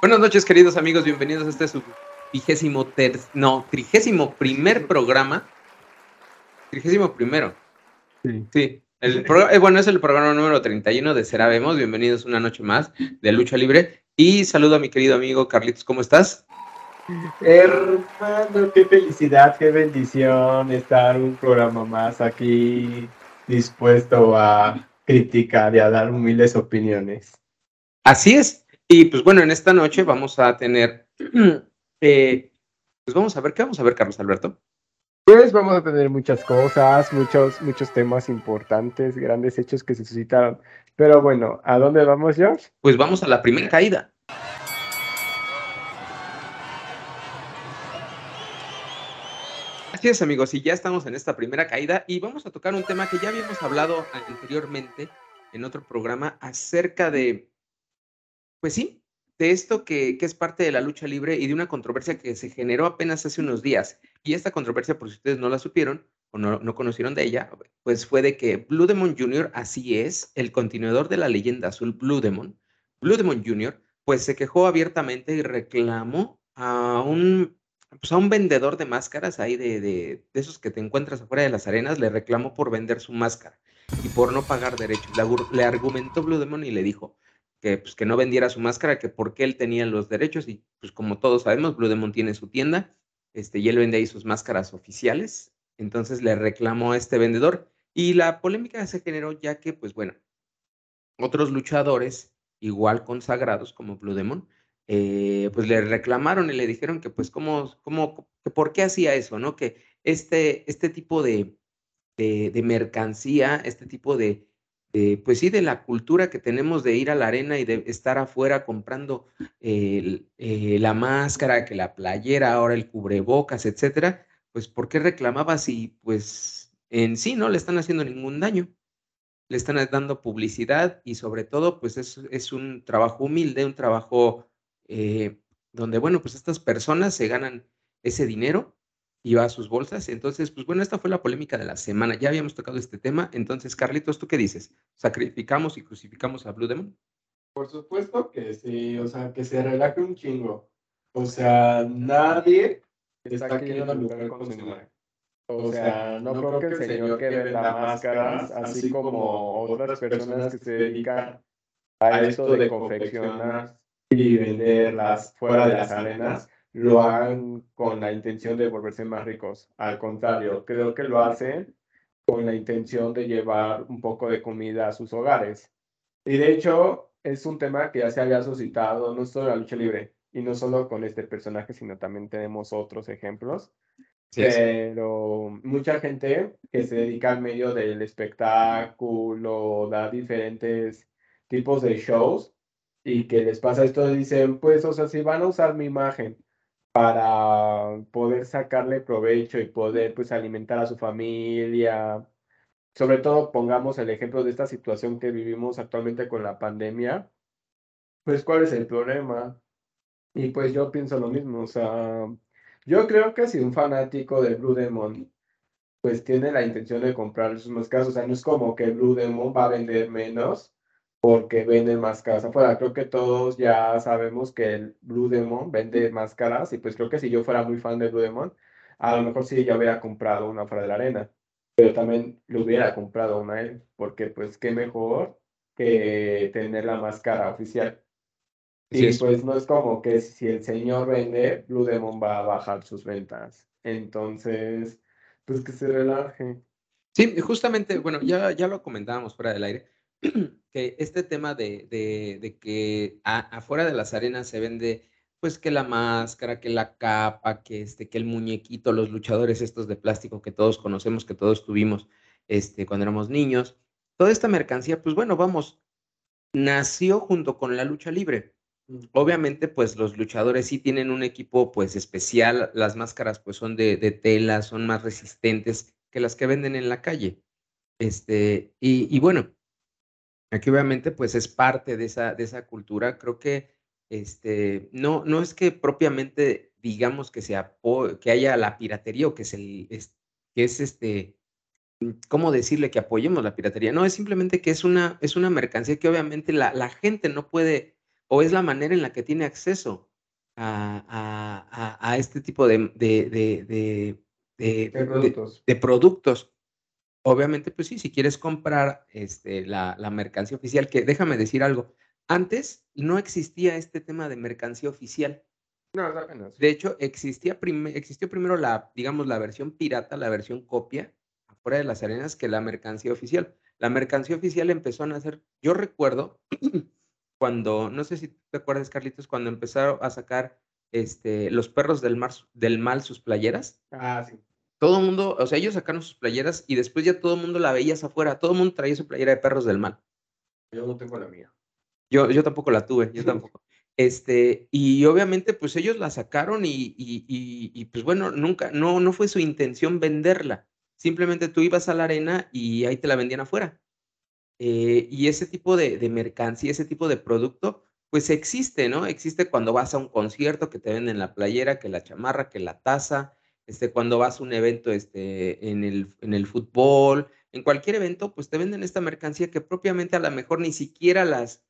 Buenas noches, queridos amigos, bienvenidos a este su vigésimo ter... no, trigésimo primer programa. Trigésimo primero. Sí. Sí. El pro- eh, bueno, es el programa número 31 de Será Vemos. Bienvenidos una noche más de Lucha Libre. Y saludo a mi querido amigo Carlitos, ¿cómo estás? Hermano, qué felicidad, qué bendición estar un programa más aquí dispuesto a criticar y a dar humildes opiniones. Así es. Y pues bueno, en esta noche vamos a tener. eh, pues vamos a ver, ¿qué vamos a ver, Carlos Alberto? Pues vamos a tener muchas cosas, muchos, muchos temas importantes, grandes hechos que se suscitaron. Pero bueno, ¿a dónde vamos, George? Pues vamos a la primera caída. Así es, amigos, y ya estamos en esta primera caída y vamos a tocar un tema que ya habíamos hablado anteriormente en otro programa acerca de, pues sí, de esto que, que es parte de la lucha libre y de una controversia que se generó apenas hace unos días. Y esta controversia, por si ustedes no la supieron o no, no conocieron de ella, pues fue de que Blue Demon Jr., así es, el continuador de la leyenda azul Blue Demon, Blue Demon Jr., pues se quejó abiertamente y reclamó a un, pues a un vendedor de máscaras ahí de, de, de esos que te encuentras afuera de las arenas, le reclamó por vender su máscara y por no pagar derechos. Le, le argumentó Blue Demon y le dijo que, pues, que no vendiera su máscara, que porque él tenía los derechos y pues como todos sabemos, Blue Demon tiene su tienda este, y él vende ahí sus máscaras oficiales. Entonces le reclamó a este vendedor y la polémica se generó ya que, pues bueno, otros luchadores igual consagrados como Blue Demon, eh, pues le reclamaron y le dijeron que pues cómo, cómo, que por qué hacía eso, ¿no? Que este, este tipo de, de, de mercancía, este tipo de, de, pues sí, de la cultura que tenemos de ir a la arena y de estar afuera comprando eh, la máscara, que la playera, ahora el cubrebocas, etcétera, pues ¿por qué reclamaba si pues en sí no le están haciendo ningún daño? le están dando publicidad y sobre todo, pues es, es un trabajo humilde, un trabajo eh, donde, bueno, pues estas personas se ganan ese dinero y va a sus bolsas. Entonces, pues bueno, esta fue la polémica de la semana. Ya habíamos tocado este tema. Entonces, Carlitos, ¿tú qué dices? ¿Sacrificamos y crucificamos a Blue Demon? Por supuesto que sí, o sea, que se relaje un chingo. O sea, nadie está queriendo lucrar con su imagen. O sea, no creo que el señor que venda máscaras, así como otras personas que se dedican a esto de confeccionar y venderlas fuera de las arenas, lo hagan con la intención de volverse más ricos. Al contrario, creo que lo hacen con la intención de llevar un poco de comida a sus hogares. Y de hecho, es un tema que ya se había suscitado no solo en la lucha libre, y no solo con este personaje, sino también tenemos otros ejemplos. Sí. Pero mucha gente que se dedica al medio del espectáculo, da diferentes tipos de shows y que les pasa esto, dicen, pues, o sea, si van a usar mi imagen para poder sacarle provecho y poder, pues, alimentar a su familia, sobre todo pongamos el ejemplo de esta situación que vivimos actualmente con la pandemia, pues, ¿cuál es el problema? Y pues yo pienso lo mismo, o sea, yo creo que si un fanático de Blue Demon pues tiene la intención de comprar sus máscaras, o sea, no es como que Blue Demon va a vender menos porque venden máscaras afuera. Creo que todos ya sabemos que el Blue Demon vende máscaras y pues creo que si yo fuera muy fan de Blue Demon, a lo mejor sí ya hubiera comprado una fuera de la arena, pero también le hubiera comprado una él, porque pues qué mejor que tener la máscara oficial. Y es. pues no es como que si el señor vende, Blue Demon va a bajar sus ventas. Entonces, pues que se relaje. Sí, justamente, bueno, ya, ya lo comentábamos fuera del aire, que este tema de, de, de que a- afuera de las arenas se vende, pues que la máscara, que la capa, que este, que el muñequito, los luchadores estos de plástico que todos conocemos, que todos tuvimos este, cuando éramos niños, toda esta mercancía, pues bueno, vamos, nació junto con la lucha libre. Obviamente, pues los luchadores sí tienen un equipo pues especial, las máscaras pues son de, de tela, son más resistentes que las que venden en la calle. Este, y, y bueno, aquí obviamente pues es parte de esa, de esa cultura. Creo que este, no, no es que propiamente digamos que, se apo- que haya la piratería o que, se, es, que es este, ¿cómo decirle que apoyemos la piratería? No, es simplemente que es una, es una mercancía que obviamente la, la gente no puede o es la manera en la que tiene acceso a, este tipo de, de, productos. de, productos. Obviamente, pues sí, si quieres comprar este, la, la mercancía oficial, que déjame decir algo, antes no existía este tema de mercancía oficial. No, De hecho, existía existió primero la, digamos, la versión pirata, la versión copia, afuera de las arenas, que la mercancía oficial. La mercancía oficial empezó a nacer, yo recuerdo, cuando, no sé si te acuerdas, Carlitos, cuando empezaron a sacar este, los perros del, mar, del mal sus playeras. Ah, sí. Todo el mundo, o sea, ellos sacaron sus playeras y después ya todo el mundo la veías afuera, todo el mundo traía su playera de perros del mal. Yo no tengo la mía. Yo, yo tampoco la tuve, yo tampoco. Este, y obviamente, pues ellos la sacaron y, y, y, pues bueno, nunca, no, no fue su intención venderla. Simplemente tú ibas a la arena y ahí te la vendían afuera. Eh, y ese tipo de, de, mercancía, ese tipo de producto, pues existe, ¿no? Existe cuando vas a un concierto que te venden la playera, que la chamarra, que la taza, este, cuando vas a un evento este, en, el, fútbol, en cualquier evento, pues te venden esta mercancía que propiamente a lo mejor ni siquiera las,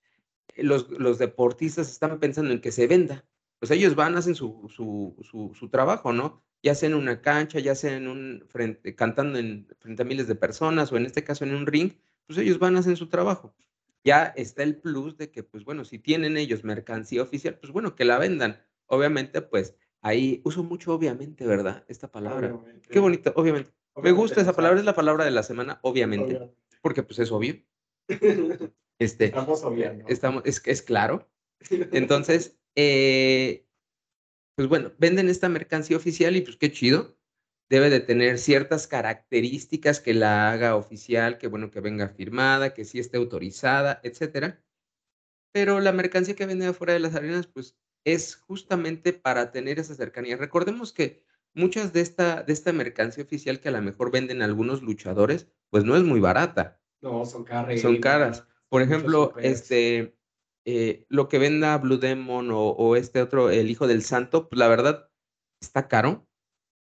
los, deportistas están pensando en que se venda. Pues ellos van, hacen su, su, trabajo, ¿no? Ya sea en una cancha, ya sea en un cantando en, frente a miles de personas o en este caso en un ring, pues ellos van, hacen su trabajo. Ya está el plus de que, pues bueno, si tienen ellos mercancía oficial, pues bueno, que la vendan. Obviamente, pues ahí uso mucho, obviamente, ¿verdad? Esta palabra. Qué bonito, obviamente. Me gusta esa palabra, es la palabra de la semana, obviamente, porque pues es obvio. Este, estamos obviando. Estamos, es, es claro. Entonces, eh, pues bueno, venden esta mercancía oficial y pues qué chido. Debe de tener ciertas características que la haga oficial, que bueno, que venga firmada, que sí esté autorizada, etcétera. Pero la mercancía que vende afuera de las arenas, pues es justamente para tener esa cercanía. Recordemos que muchas de esta, de esta mercancía oficial que a lo mejor venden algunos luchadores, pues no es muy barata. No, son caras. Son caras. Por ejemplo, este, eh, lo que venda Blue Demon o, este otro, el Hijo del Santo, pues la verdad está caro.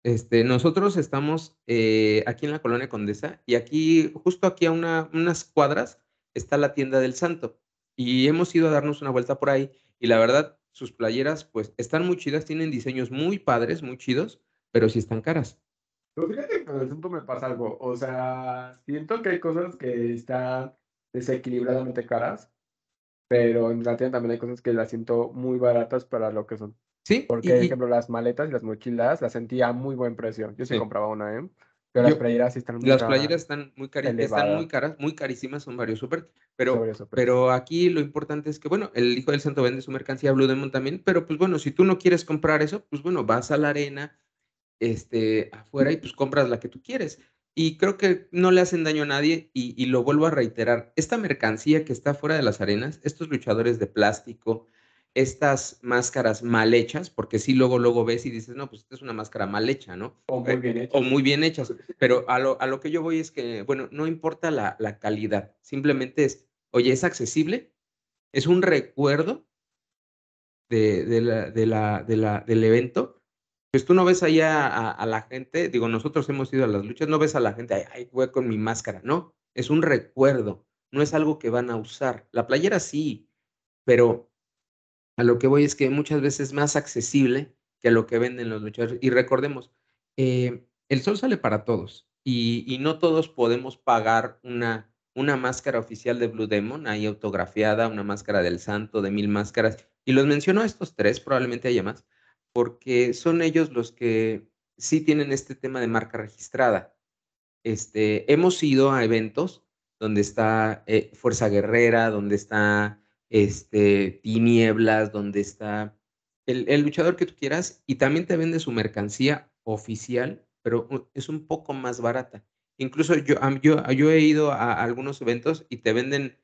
Este, nosotros estamos eh, aquí en la colonia Condesa y aquí, justo aquí a una, unas cuadras, está la tienda del Santo. Y hemos ido a darnos una vuelta por ahí y la verdad, sus playeras pues están muy chidas, tienen diseños muy padres, muy chidos, pero sí están caras. Pero fíjate que con el Santo me pasa algo, o sea, siento que hay cosas que están desequilibradamente caras, pero en realidad también hay cosas que las siento muy baratas para lo que son. Sí. Porque, por ejemplo, las maletas y las mochilas las sentía a muy buen precio. Yo sí, compraba una, ¿eh? Pero las playeras sí están muy Las playeras están muy, están muy caras, muy carísimas, son varios súper. Pero, pero aquí lo importante es que, bueno, el Hijo del Santo vende su mercancía Blue Demon también, pero pues bueno, si tú no quieres comprar eso, pues bueno, vas a la arena, este, afuera y pues compras la que tú quieres y creo que no le hacen daño a nadie y, lo vuelvo a reiterar, esta mercancía que está fuera de las arenas, estos luchadores de plástico, estas máscaras mal hechas, porque sí luego luego ves y dices, no, pues esta es una máscara mal hecha, ¿no? O muy bien hechas. O muy bien hechas, pero a lo, a lo que yo voy es que, bueno, no importa la, la calidad, simplemente es, oye, es accesible, es un recuerdo de, de la, de la, de la, del evento pues tú no ves ahí a, la gente, digo, nosotros hemos ido a las luchas, no ves a la gente, ay, ay, voy con mi máscara, no, es un recuerdo, no es algo que van a usar. La playera sí, pero a lo que voy es que muchas veces es más accesible que lo que venden los luchadores. Y recordemos, eh, el sol sale para todos y, y, no todos podemos pagar una, una máscara oficial de Blue Demon, ahí autografiada, una máscara del santo, de mil máscaras. Y los menciono a estos tres, probablemente haya más porque son ellos los que sí tienen este tema de marca registrada. Este, hemos ido a eventos donde está eh, Fuerza Guerrera, donde está este, Tinieblas, donde está el, luchador que tú quieras, y también te vende su mercancía oficial, pero es un poco más barata. Incluso yo, yo, yo he ido a algunos eventos y te venden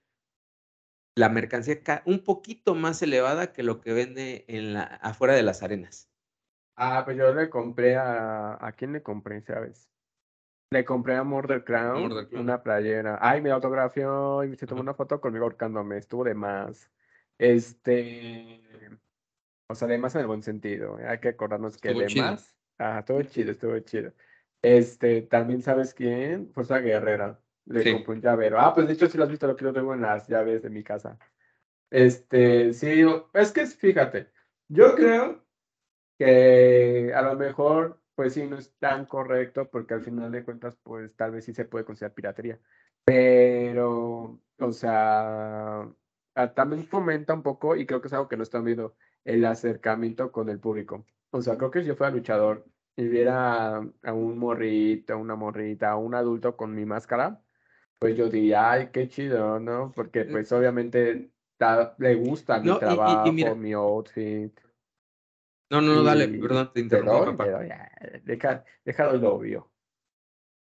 la mercancía un poquito más elevada que lo que vende en la, afuera de las arenas. Ah, pues yo le compré a... ¿A quién le compré, sabes? Le compré a Murder Crown, una playera. Ay, me autografió y se tomó una foto conmigo ahorcándome. Estuvo de más. Este... O sea, de más en el buen sentido. Hay que acordarnos que de más... Ah, todo chido, estuvo chido. Este, también sabes quién? Fuerza Guerrera. Le compré un llavero. Ah, pues de hecho sí lo has visto, lo que yo tengo en las llaves de mi casa. Este, sí, es que fíjate, yo creo que a lo mejor, pues sí, no es tan correcto, porque al final de cuentas, pues tal vez sí se puede considerar piratería. Pero, o sea, ah, también fomenta un poco, y creo que es algo que no están viendo, el acercamiento con el público. O sea, creo que si yo fuera luchador y viera a un morrito, una morrita, a un adulto con mi máscara, pues yo diría, ay, qué chido, ¿no? Porque pues obviamente le gusta mi trabajo, mi outfit. No, no, no, dale, perdón, te interrumpo, papá. deja, déjalo lo obvio.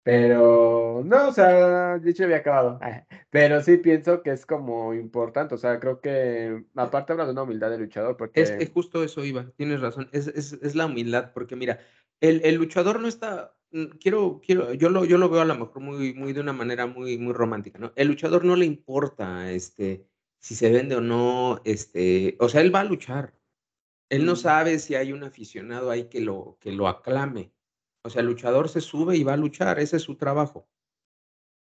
Pero, no, o sea, dicho había acabado. Pero sí pienso que es como importante, o sea, creo que, aparte habla de una humildad de luchador, porque... Es, es justo eso, Iba, tienes razón, es, es, es, la humildad, porque mira, el, el luchador no está, mm, quiero, quiero, yo lo, yo lo veo a lo mejor muy, muy de una manera muy, muy romántica, ¿no? El luchador no le importa, este, si se vende o no, este, o sea, él va a luchar. Él no sabe si hay un aficionado ahí que lo, que lo aclame. O sea, el luchador se sube y va a luchar, ese es su trabajo.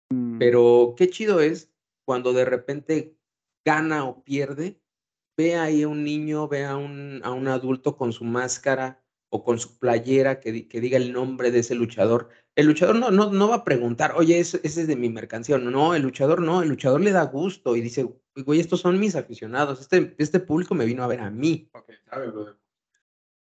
Mm. Pero qué chido es cuando de repente gana o pierde, ve ahí a un niño, ve a un, a un adulto con su máscara o con su playera que, que, diga el nombre de ese luchador. El luchador no, no, no va a preguntar, oye, ese, ese, es de mi mercancía. No, el luchador no, el luchador le da gusto y dice, güey, estos son mis aficionados, este, este público me vino a ver a mí.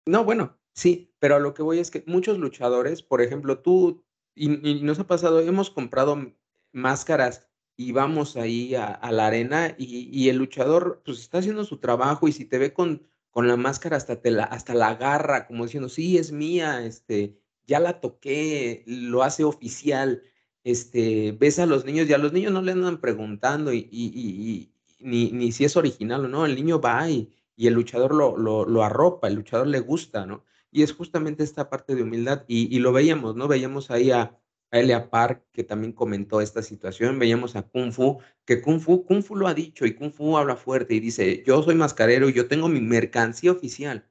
No, bueno, Sí, pero a lo que voy es que muchos luchadores, por ejemplo, tú, y, nos ha pasado, hemos comprado máscaras y vamos ahí a, la arena y, el luchador pues está haciendo su trabajo y si te ve con, con la máscara hasta, te la, hasta la agarra, como diciendo, sí, es mía, este, ya la toqué, lo hace oficial, este, ves a los niños y a los niños no le andan preguntando y, ni, ni, si es original o no, el niño va y, el luchador lo, lo, lo arropa, el luchador le gusta, ¿no? Y es justamente esta parte de humildad. Y, lo veíamos, ¿no? Veíamos ahí a, a Elia Park, que también comentó esta situación. Veíamos a Kung Fu, que Kung Fu, Kung Fu lo ha dicho y Kung Fu habla fuerte y dice, yo soy mascarero y yo tengo mi mercancía oficial,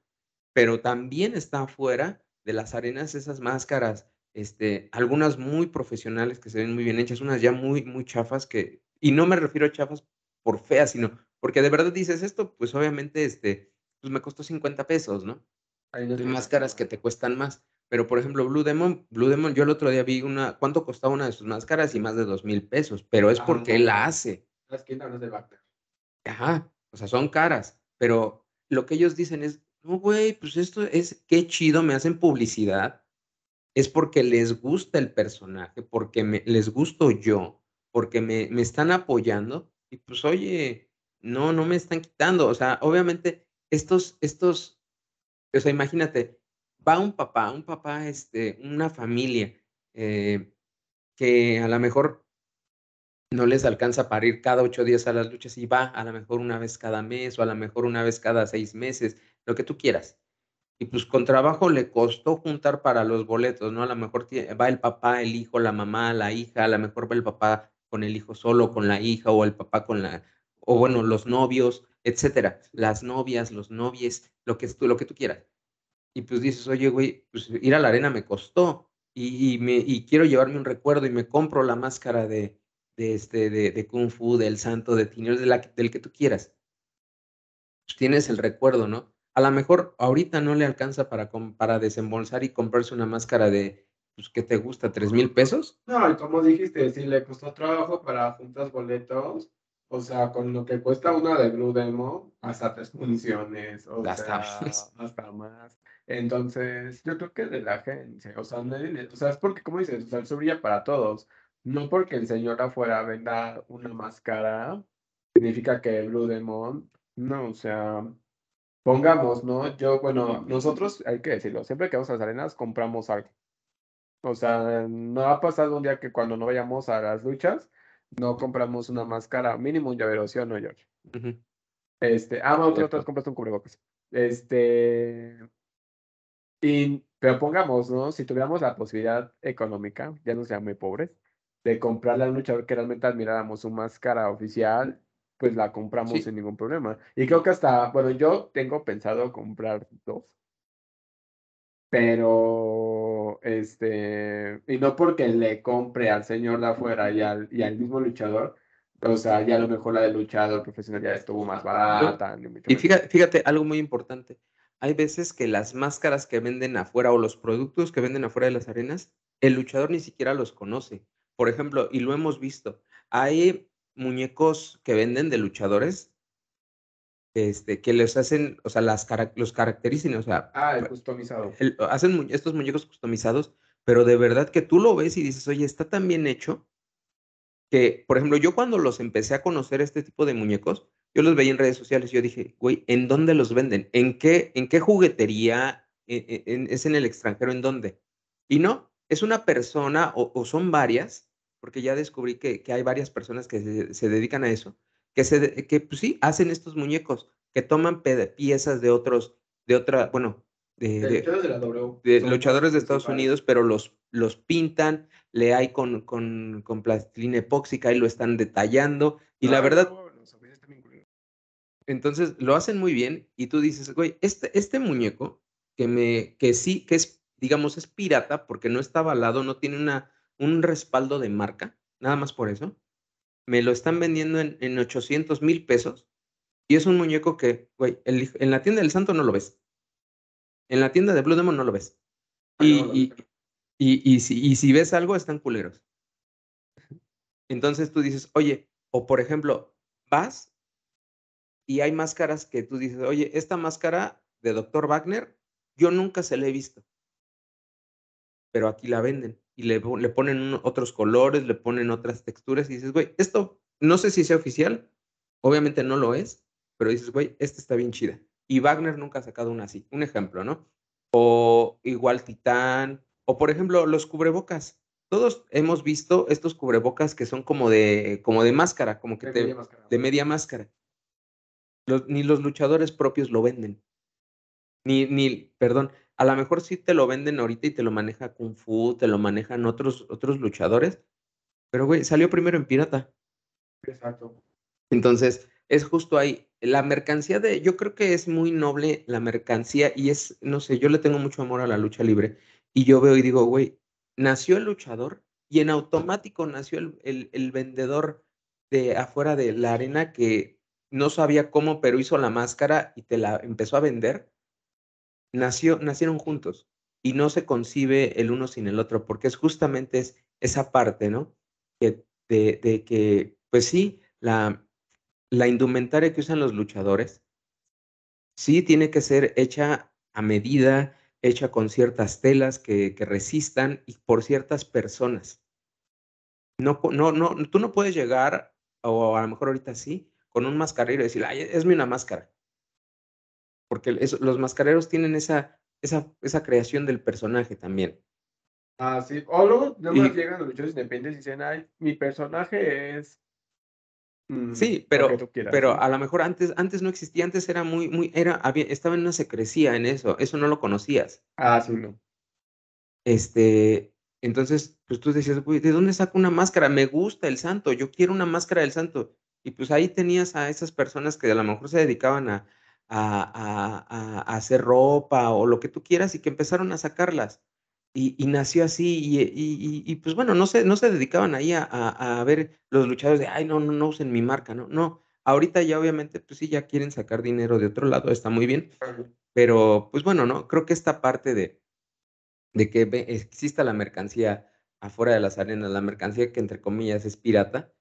pero también está afuera de las arenas esas máscaras, este, algunas muy profesionales que se ven muy bien hechas, unas ya muy, muy chafas que, y no me refiero a chafas por feas, sino porque de verdad dices esto, pues obviamente, este, pues me costó 50 pesos, ¿no? Hay máscaras que te cuestan más. Pero, por ejemplo, Blue Demon, Blue Demon, yo el otro día vi una, ¿cuánto costaba una de sus máscaras? Y más de dos mil pesos, pero es ah, porque él la hace. Las no es de Ajá, o sea, son caras, pero lo que ellos dicen es, no, güey, pues esto es, qué chido, me hacen publicidad. Es porque les gusta el personaje, porque me, les gusto yo, porque me, me están apoyando. Y pues, oye, no, no me están quitando. O sea, obviamente, estos, estos o sea, imagínate, va un papá, un papá, este, una familia eh, que a lo mejor no les alcanza para ir cada ocho días a las luchas y va a lo mejor una vez cada mes o a lo mejor una vez cada seis meses, lo que tú quieras. Y pues con trabajo le costó juntar para los boletos, ¿no? A lo mejor va el papá, el hijo, la mamá, la hija, a lo mejor va el papá con el hijo solo, con la hija o el papá con la, o bueno, los novios, etcétera, las novias, los novies, lo que, tú, lo que tú quieras. Y pues dices, oye, güey, pues ir a la arena me costó y, me, y quiero llevarme un recuerdo y me compro la máscara de, de, este, de, de Kung Fu, del santo, de la, del que tú quieras. Pues tienes el recuerdo, ¿no? A lo mejor ahorita no le alcanza para, para desembolsar y comprarse una máscara de, pues, ¿qué te gusta? ¿Tres mil pesos? No, y como dijiste, si le costó trabajo para juntar boletos, o sea, con lo que cuesta una de Blue Demo, hasta tres funciones, o sea, hasta más. Entonces, yo creo que de la agencia, o sea, o sea, es porque, como dices, o sea, el para todos. No porque el señor afuera venda una máscara, significa que Blue Demon, no, o sea, pongamos, ¿no? Yo, bueno, nosotros, hay que decirlo, siempre que vamos a las arenas compramos algo. O sea, no ha pasado un día que cuando no vayamos a las luchas, no compramos una máscara, mínimo un llavero, ¿sí o no, George? Este, ah, no, tú otras compras un cubrebocas. Este, y, pero pongamos, ¿no? Si tuviéramos la posibilidad económica, ya no sean muy pobres, de comprarle al luchador que realmente admiráramos su máscara oficial, pues la compramos sin ningún problema. Y creo que hasta, bueno, yo tengo pensado comprar dos, pero, este, y no porque le compre al señor de afuera y al, y al mismo luchador, O sea, ya a lo mejor la de luchador profesional ya estuvo más barata. y fíjate, fíjate, algo muy importante. Hay veces que las máscaras que venden afuera o los productos que venden afuera de las arenas, el luchador ni siquiera los conoce. Por ejemplo, y lo hemos visto, hay muñecos que venden de luchadores este, que les hacen, o sea, las los caracterizan, o sea. Ah, el customizado. hacen estos muñecos customizados, pero de verdad que tú lo ves y dices, oye, está tan bien hecho que, por ejemplo, yo cuando los empecé a conocer este tipo de muñecos, yo los veía en redes sociales y yo dije, güey, ¿en dónde los venden? ¿En qué, en qué juguetería? ¿E, e, ¿Es en el extranjero? ¿En dónde? Y no, es una persona o, son varias, porque ya descubrí que, que hay varias personas que se, dedican a eso, que, se, que pues sí, hacen estos muñecos, que toman piezas de otros, de otra, bueno, de, luchadores de Estados Unidos, pero los, los pintan, le hay con, con, con plastilina epóxica y lo están detallando. Y la verdad. Entonces lo hacen muy bien y tú dices, güey, este, este muñeco que me, que sí, que es, digamos, es pirata porque no está avalado, no tiene una, un respaldo de marca, nada más por eso. Me lo están vendiendo en, en 800 mil pesos y es un muñeco que, güey, en la tienda del santo no lo ves. En la tienda de Blue Demon no lo ves. Ah, y, y, si, si ves algo, están culeros. Entonces tú dices, oye, o por ejemplo, vas y hay máscaras que tú dices, oye, esta máscara de Dr. Wagner, yo nunca se la he visto. Pero aquí la venden y le, le ponen otros colores, le ponen otras texturas y dices, güey, esto no sé si sea oficial, obviamente no lo es, pero dices, güey, esta está bien chida. Y Wagner nunca ha sacado una así. Un ejemplo, ¿no? O igual Titán, o por ejemplo, los cubrebocas. Todos hemos visto estos cubrebocas que son como de, como de máscara, como que de, media, máscara. ni los luchadores propios lo venden. Ni, ni, perdón, a lo mejor sí te lo venden ahorita y te lo maneja Kung Fu, te lo manejan otros, otros luchadores, pero güey, salió primero en pirata. Exacto. Entonces, es justo ahí. La mercancía de, yo creo que es muy noble la mercancía y es, no sé, yo le tengo mucho amor a la lucha libre y yo veo y digo, güey, nació el luchador y en automático nació el, el, vendedor de afuera de la arena que no sabía cómo, pero hizo la máscara y te la empezó a vender. Nació, nacieron juntos y no se concibe el uno sin el otro, porque es justamente es esa parte, ¿no? Que, de, de que, pues sí, la, la indumentaria que usan los luchadores, sí tiene que ser hecha a medida, hecha con ciertas telas que, resistan y por ciertas personas. No, no, no, tú no puedes llegar, o a lo mejor ahorita sí, con un mascarero y decir, ay, esme una máscara. Porque los mascareros tienen esa, esa, esa creación del personaje también. Ah, sí. O luego, luego llegan los luchadores independientes y dicen, ay, mi personaje es Mm, sí, pero, pero a lo mejor antes, antes no existía, antes era muy, muy, era, había, estaba en una secrecía en eso, eso no lo conocías. Ah, sí, no. Este, entonces, pues tú decías, ¿de dónde saco una máscara? Me gusta el santo, yo quiero una máscara del santo. Y pues ahí tenías a esas personas que a lo mejor se dedicaban a, a, a, a hacer ropa o lo que tú quieras y que empezaron a sacarlas. Y, nació así y, y, pues bueno, no se, no se dedicaban ahí a, a, ver los luchadores de, ay, no, no, no usen mi marca, no, no, ahorita ya obviamente, pues sí, ya quieren sacar dinero de otro lado, está muy bien, pero pues bueno, ¿no? Creo que esta parte de, de que exista la mercancía afuera de las arenas, la mercancía que entre comillas es pirata,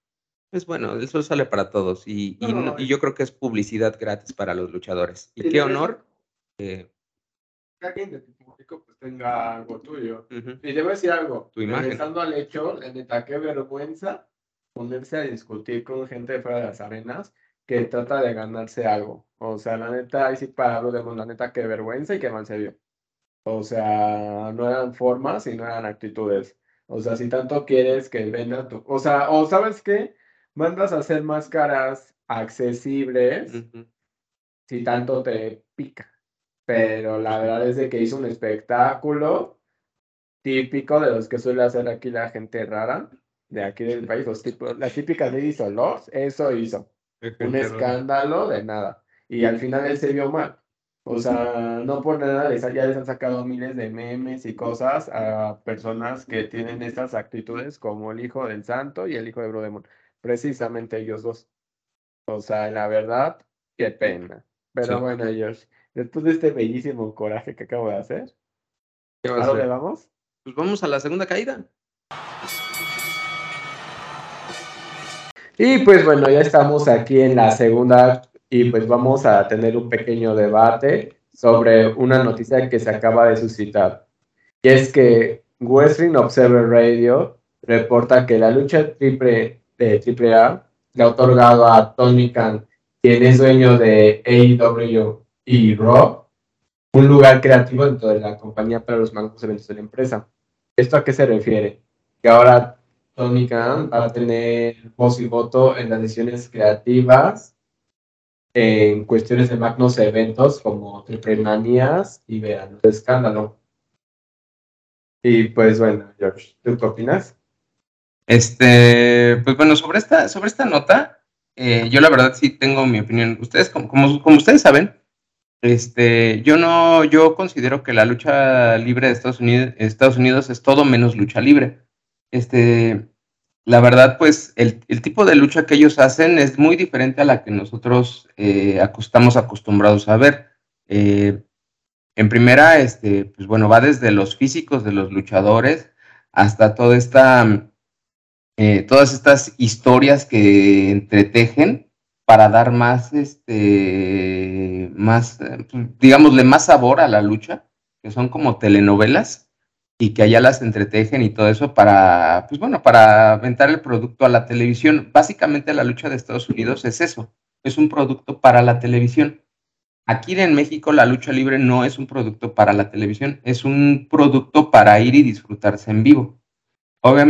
pues bueno, eso sale para todos y, y, yo creo que es publicidad gratis para los luchadores. Y qué honor. Eh, pues tenga algo tuyo. Y debo decir algo, tu regresando al hecho, la neta, qué vergüenza ponerse a discutir con gente de fuera de las arenas que trata de ganarse algo. O sea, la neta, ahí sí para de la neta, qué vergüenza y qué mal se vio. O sea, no eran formas y no eran actitudes. O sea, si tanto quieres que venda tu... O sea, o sabes qué, mandas a hacer máscaras accesibles si tanto te pica pero la verdad es de que hizo un espectáculo típico de los que suele hacer aquí la gente rara de aquí del país, los tipos, las típicas de los, eso hizo. Un escándalo de nada. Y al final él se vio mal. O sea, no por nada ya les han sacado miles de memes y cosas a personas que tienen estas actitudes como el hijo del santo y el hijo de Brodemon. Precisamente ellos dos. O sea, la verdad, qué pena. Pero bueno, Josh, después de este bellísimo coraje que acabo de hacer, ¿a dónde vamos? Pues vamos a la segunda caída. Y pues bueno, ya estamos aquí en la segunda y pues vamos a tener un pequeño debate sobre una noticia que se acaba de suscitar. Y es que Wrestling Observer Radio reporta que la lucha triple de AAA le ha otorgado a Tony Khan, quien es dueño de AEW y Raw, un lugar creativo dentro de la compañía para los magos eventos de la empresa. ¿Esto a qué se refiere? Que ahora Tony Khan va a tener voz y voto en las decisiones creativas en cuestiones de magnos eventos como Triple Manías y Verano de Escándalo. Y pues bueno, George, ¿tú qué opinas? Este, pues bueno, sobre esta, sobre esta nota, eh, yo la verdad sí tengo mi opinión. Ustedes, como, como, ustedes saben, este, yo no, yo considero que la lucha libre de Estados Unidos, Estados Unidos es todo menos lucha libre. Este, la verdad, pues el, tipo de lucha que ellos hacen es muy diferente a la que nosotros eh, estamos acostumbrados a ver. Eh, en primera, este, pues bueno, va desde los físicos de los luchadores hasta toda esta, eh, todas estas historias que entretejen para dar más, este, más, pues, digámosle, más sabor a la lucha, que son como telenovelas y que allá las entretejen y todo eso para, pues bueno, para aventar el producto a la televisión. Básicamente la lucha de Estados Unidos es eso, es un producto para la televisión. Aquí en México la lucha libre no es un producto para la televisión, es un producto para ir y disfrutarse en vivo.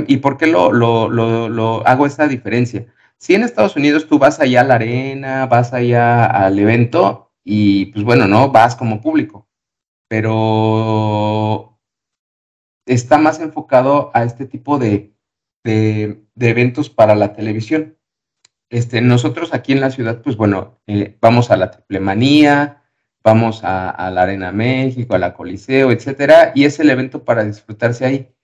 ¿Y por qué lo, lo, lo, hago esta diferencia? Si en Estados Unidos tú vas allá a la arena, vas allá al evento y pues bueno, no, vas como público, pero está más enfocado a este tipo de, eventos para la televisión. Este, nosotros aquí en la ciudad, pues bueno, eh, vamos a la Triple Manía, vamos a, la Arena México, a la Coliseo, etcétera, y es el evento para disfrutarse ahí.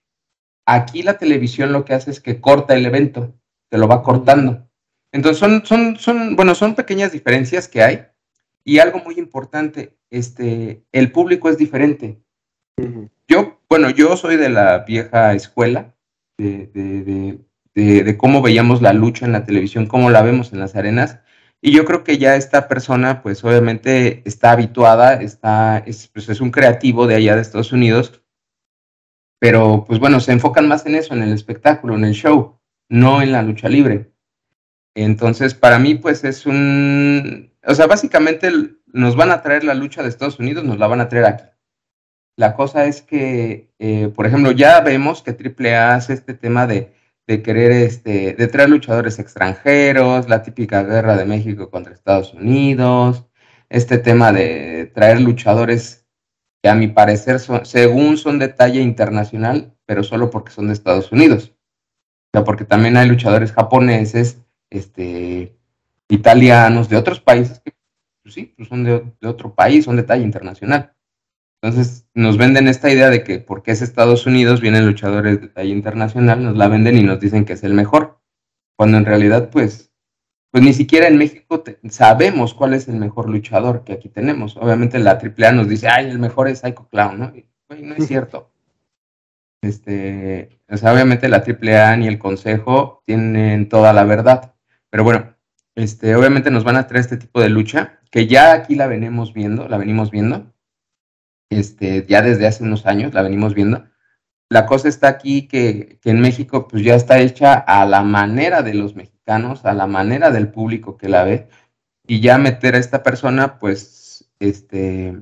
Aquí la televisión lo que hace es que corta el evento, te lo va cortando. Entonces son, son, son, bueno, son pequeñas diferencias que hay. Y algo muy importante, este, el público es diferente. Yo, bueno, yo soy de la vieja escuela, de, cómo veíamos la lucha en la televisión, cómo la vemos en las arenas, y yo creo que ya esta persona, pues obviamente está habituada, está, es, pues, es un creativo de allá de Estados Unidos, pero pues bueno, se enfocan más en eso, en el espectáculo, en el show, no en la lucha libre. Entonces, para mí, pues es un, o sea, básicamente nos van a traer la lucha de Estados Unidos, nos la van a traer aquí. La cosa es que, eh, por ejemplo, ya vemos que AAA hace este tema de, querer este, de traer luchadores extranjeros, la típica guerra de México contra Estados Unidos, este tema de traer luchadores que a mi parecer son, según son de talla internacional, pero solo porque son de Estados Unidos. O sea, porque también hay luchadores japoneses, este, italianos, de otros países que pues sí, pues son de, de otro país, son de talla internacional. Entonces nos venden esta idea de que porque es Estados Unidos, vienen luchadores de talla internacional, nos la venden y nos dicen que es el mejor. Cuando en realidad, pues, pues ni siquiera en México sabemos cuál es el mejor luchador que aquí tenemos. Obviamente la AAA nos dice, ay, el mejor es Psycho Clown, ¿no? Y, no es cierto. Este, o sea, obviamente la AAA ni el Consejo tienen toda la verdad. Pero bueno, este, obviamente nos van a traer este tipo de lucha, que ya aquí la venimos viendo, la venimos viendo este, ya desde hace unos años, la venimos viendo. La cosa está aquí que, en México pues ya está hecha a la manera de los mexicanos, a la manera del público que la ve, y ya meter a esta persona pues, este,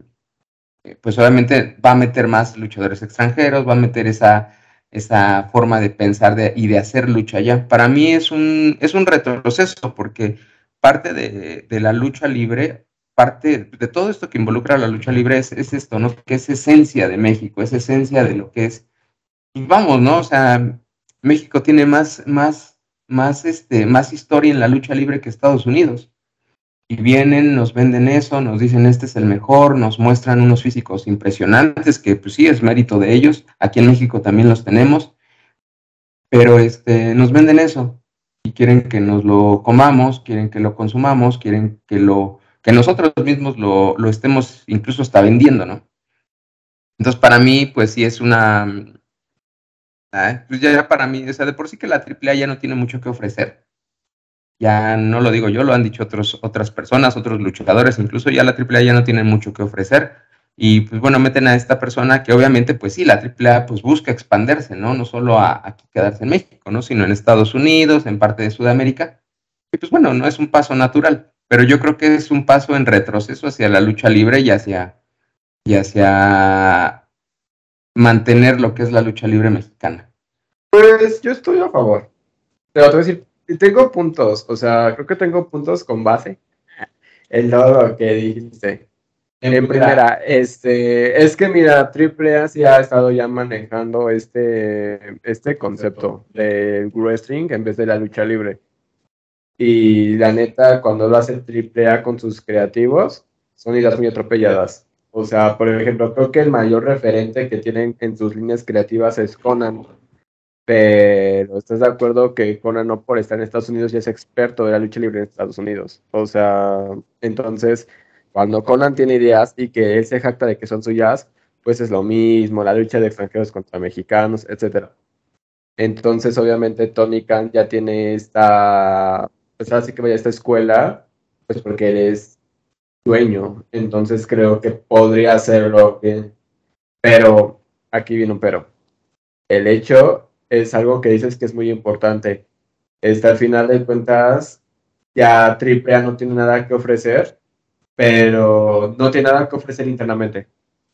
pues obviamente va a meter más luchadores extranjeros, va a meter esa, esa forma de pensar y de hacer lucha ya. Para mí es un, es un retroceso porque parte de, de la lucha libre parte de todo esto que involucra la lucha libre es, esto, ¿no? Que es esencia de México, es esencia de lo que es. Y vamos, ¿no? O sea, México tiene más, más, más, este, más historia en la lucha libre que Estados Unidos. Y vienen, nos venden eso, nos dicen este es el mejor, nos muestran unos físicos impresionantes, que pues sí, es mérito de ellos. Aquí en México también los tenemos. Pero este, nos venden eso. y quieren que nos lo comamos, quieren que lo consumamos, quieren que lo que nosotros mismos lo, lo estemos incluso hasta vendiendo, ¿no? Entonces, para mí, pues sí es una, pues ya para mí, o sea, de por sí que la AAA ya no tiene mucho que ofrecer. Ya no lo digo yo, lo han dicho otros, otras personas, otros luchadores, incluso ya la AAA ya no tiene mucho que ofrecer. Y pues bueno, meten a esta persona que obviamente, pues sí, la AAA pues busca expandirse, ¿no? No solo a, quedarse en México, ¿no? Sino en Estados Unidos, en parte de Sudamérica. Y pues bueno, no es un paso natural, pero yo creo que es un paso en retroceso hacia la lucha libre y hacia, y hacia mantener lo que es la lucha libre mexicana? Pues yo estoy a favor. Pero te voy a decir, tengo puntos, o sea, creo que tengo puntos con base en todo lo que dijiste. En, primera, este, es que mira, AAA sí ha estado ya manejando este, este concepto del wrestling en vez de la lucha libre. Y la neta, cuando lo hace AAA con sus creativos, son ideas muy atropelladas. O sea, por ejemplo, creo que el mayor referente que tienen en sus líneas creativas es Conan. Pero ¿estás de acuerdo que Conan no por estar en Estados Unidos ya es experto de la lucha libre en Estados Unidos? O sea, entonces, cuando Conan tiene ideas y que él se jacta de que son suyas, pues es lo mismo, la lucha de extranjeros contra mexicanos, etc. Entonces, obviamente, Tony Khan ya tiene esta, pues así que vaya a esta escuela, pues porque él es dueño, entonces creo que podría hacerlo bien. Pero aquí viene un pero. El hecho es algo que dices que es muy importante. Este, al final de cuentas, ya AAA no tiene nada que ofrecer, pero no tiene nada que ofrecer internamente.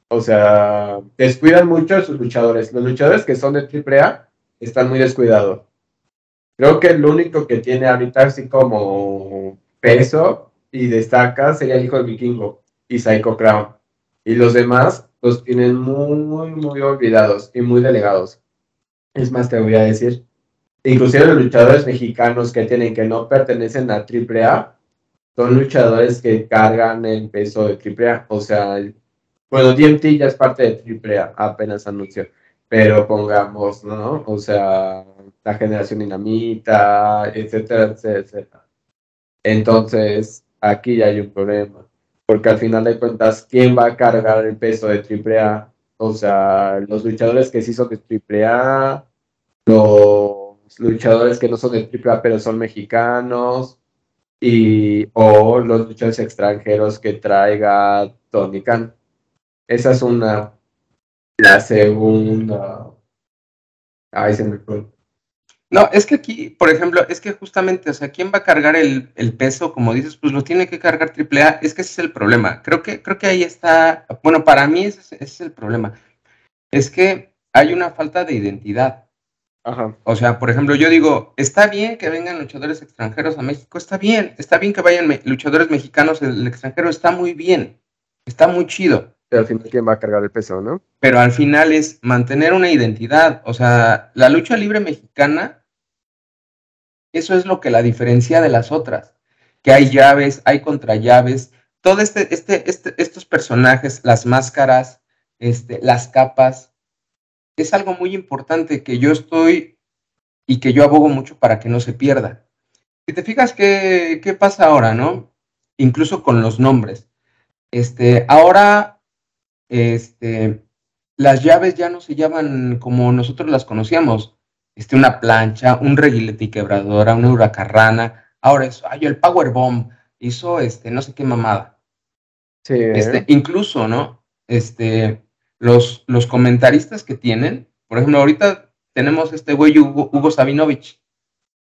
O sea, descuidan mucho a sus luchadores. Los luchadores que son de AAA están muy descuidados. Creo que el único que tiene ahorita así como peso y destaca sería el hijo del vikingo y Psycho Crown. Y los demás los tienen muy, muy olvidados y muy delegados. Es más, te voy a decir, inclusive los luchadores mexicanos que tienen que no pertenecen a AAA, son luchadores que cargan el peso de AAA. O sea, bueno, DMT ya es parte de AAA, apenas anunció. Pero pongamos, ¿no? O sea, la generación dinamita, etcétera, etcétera. Entonces, aquí ya hay un problema. Porque al final de cuentas, ¿quién va a cargar el peso de AAA? O sea, los luchadores que sí son de AAA, los luchadores que no son de AAA pero son mexicanos, y, o los luchadores extranjeros que traiga Tony Khan. Esa es una. La segunda. Ay, se me fue. No, es que aquí, por ejemplo, es que justamente, o sea, ¿quién va a cargar el, peso? Como dices, pues lo tiene que cargar AAA. Es que ese es el problema. Creo que, creo que ahí está, bueno, para mí ese, es el problema. Es que hay una falta de identidad. Ajá. O sea, por ejemplo, yo digo, está bien que vengan luchadores extranjeros a México, está bien, está bien que vayan luchadores mexicanos al extranjero, está muy bien, está muy chido. Pero al final, ¿quién va a cargar el peso, no? Pero al final es mantener una identidad. O sea, la lucha libre mexicana eso es lo que la diferencia de las otras, que hay llaves, hay contrallaves, todo este, este, este, estos personajes, las máscaras, este, las capas, es algo muy importante que yo estoy y que yo abogo mucho para que no se pierda. Si te fijas qué, qué pasa ahora, ¿no? Incluso con los nombres. Este, ahora, este, las llaves ya no se llaman como nosotros las conocíamos este, una plancha, un reguilete y quebradora, una huracarrana. Ahora eso, ay, el Power Bomb hizo este, no sé qué mamada. Sí. Este, incluso, ¿no? Este, los, los comentaristas que tienen, por ejemplo, ahorita tenemos este güey Hugo, Hugo Sabinovich.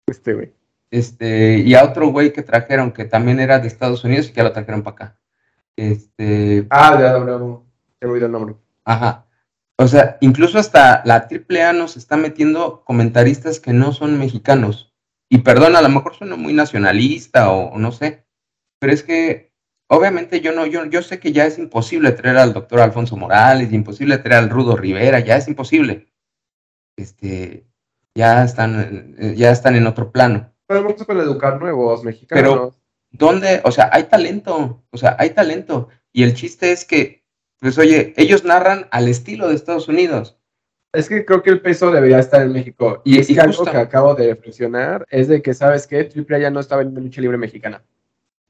Este güey. Este, y a otro güey que trajeron, que también era de Estados Unidos y que ya lo trajeron para acá. Este. Ah, ya, bravo. He oído el nombre. Ajá. O sea, incluso hasta la AAA nos está metiendo comentaristas que no son mexicanos. Y perdón, a lo mejor suena muy nacionalista o, no sé, pero es que obviamente yo no, yo, yo sé que ya es imposible traer al doctor Alfonso Morales, imposible traer al Rudo Rivera, ya es imposible. Este, ya están, ya están en otro plano. Pero vamos a educar nuevos mexicanos. Pero, ¿dónde? O sea, hay talento, o sea, hay talento. Y el chiste es que pues oye, ellos narran al estilo de Estados Unidos. Es que creo que el peso debería estar en México. Y, es algo que acabo de reflexionar es de que, ¿sabes qué? Triple ya no está vendiendo lucha libre mexicana.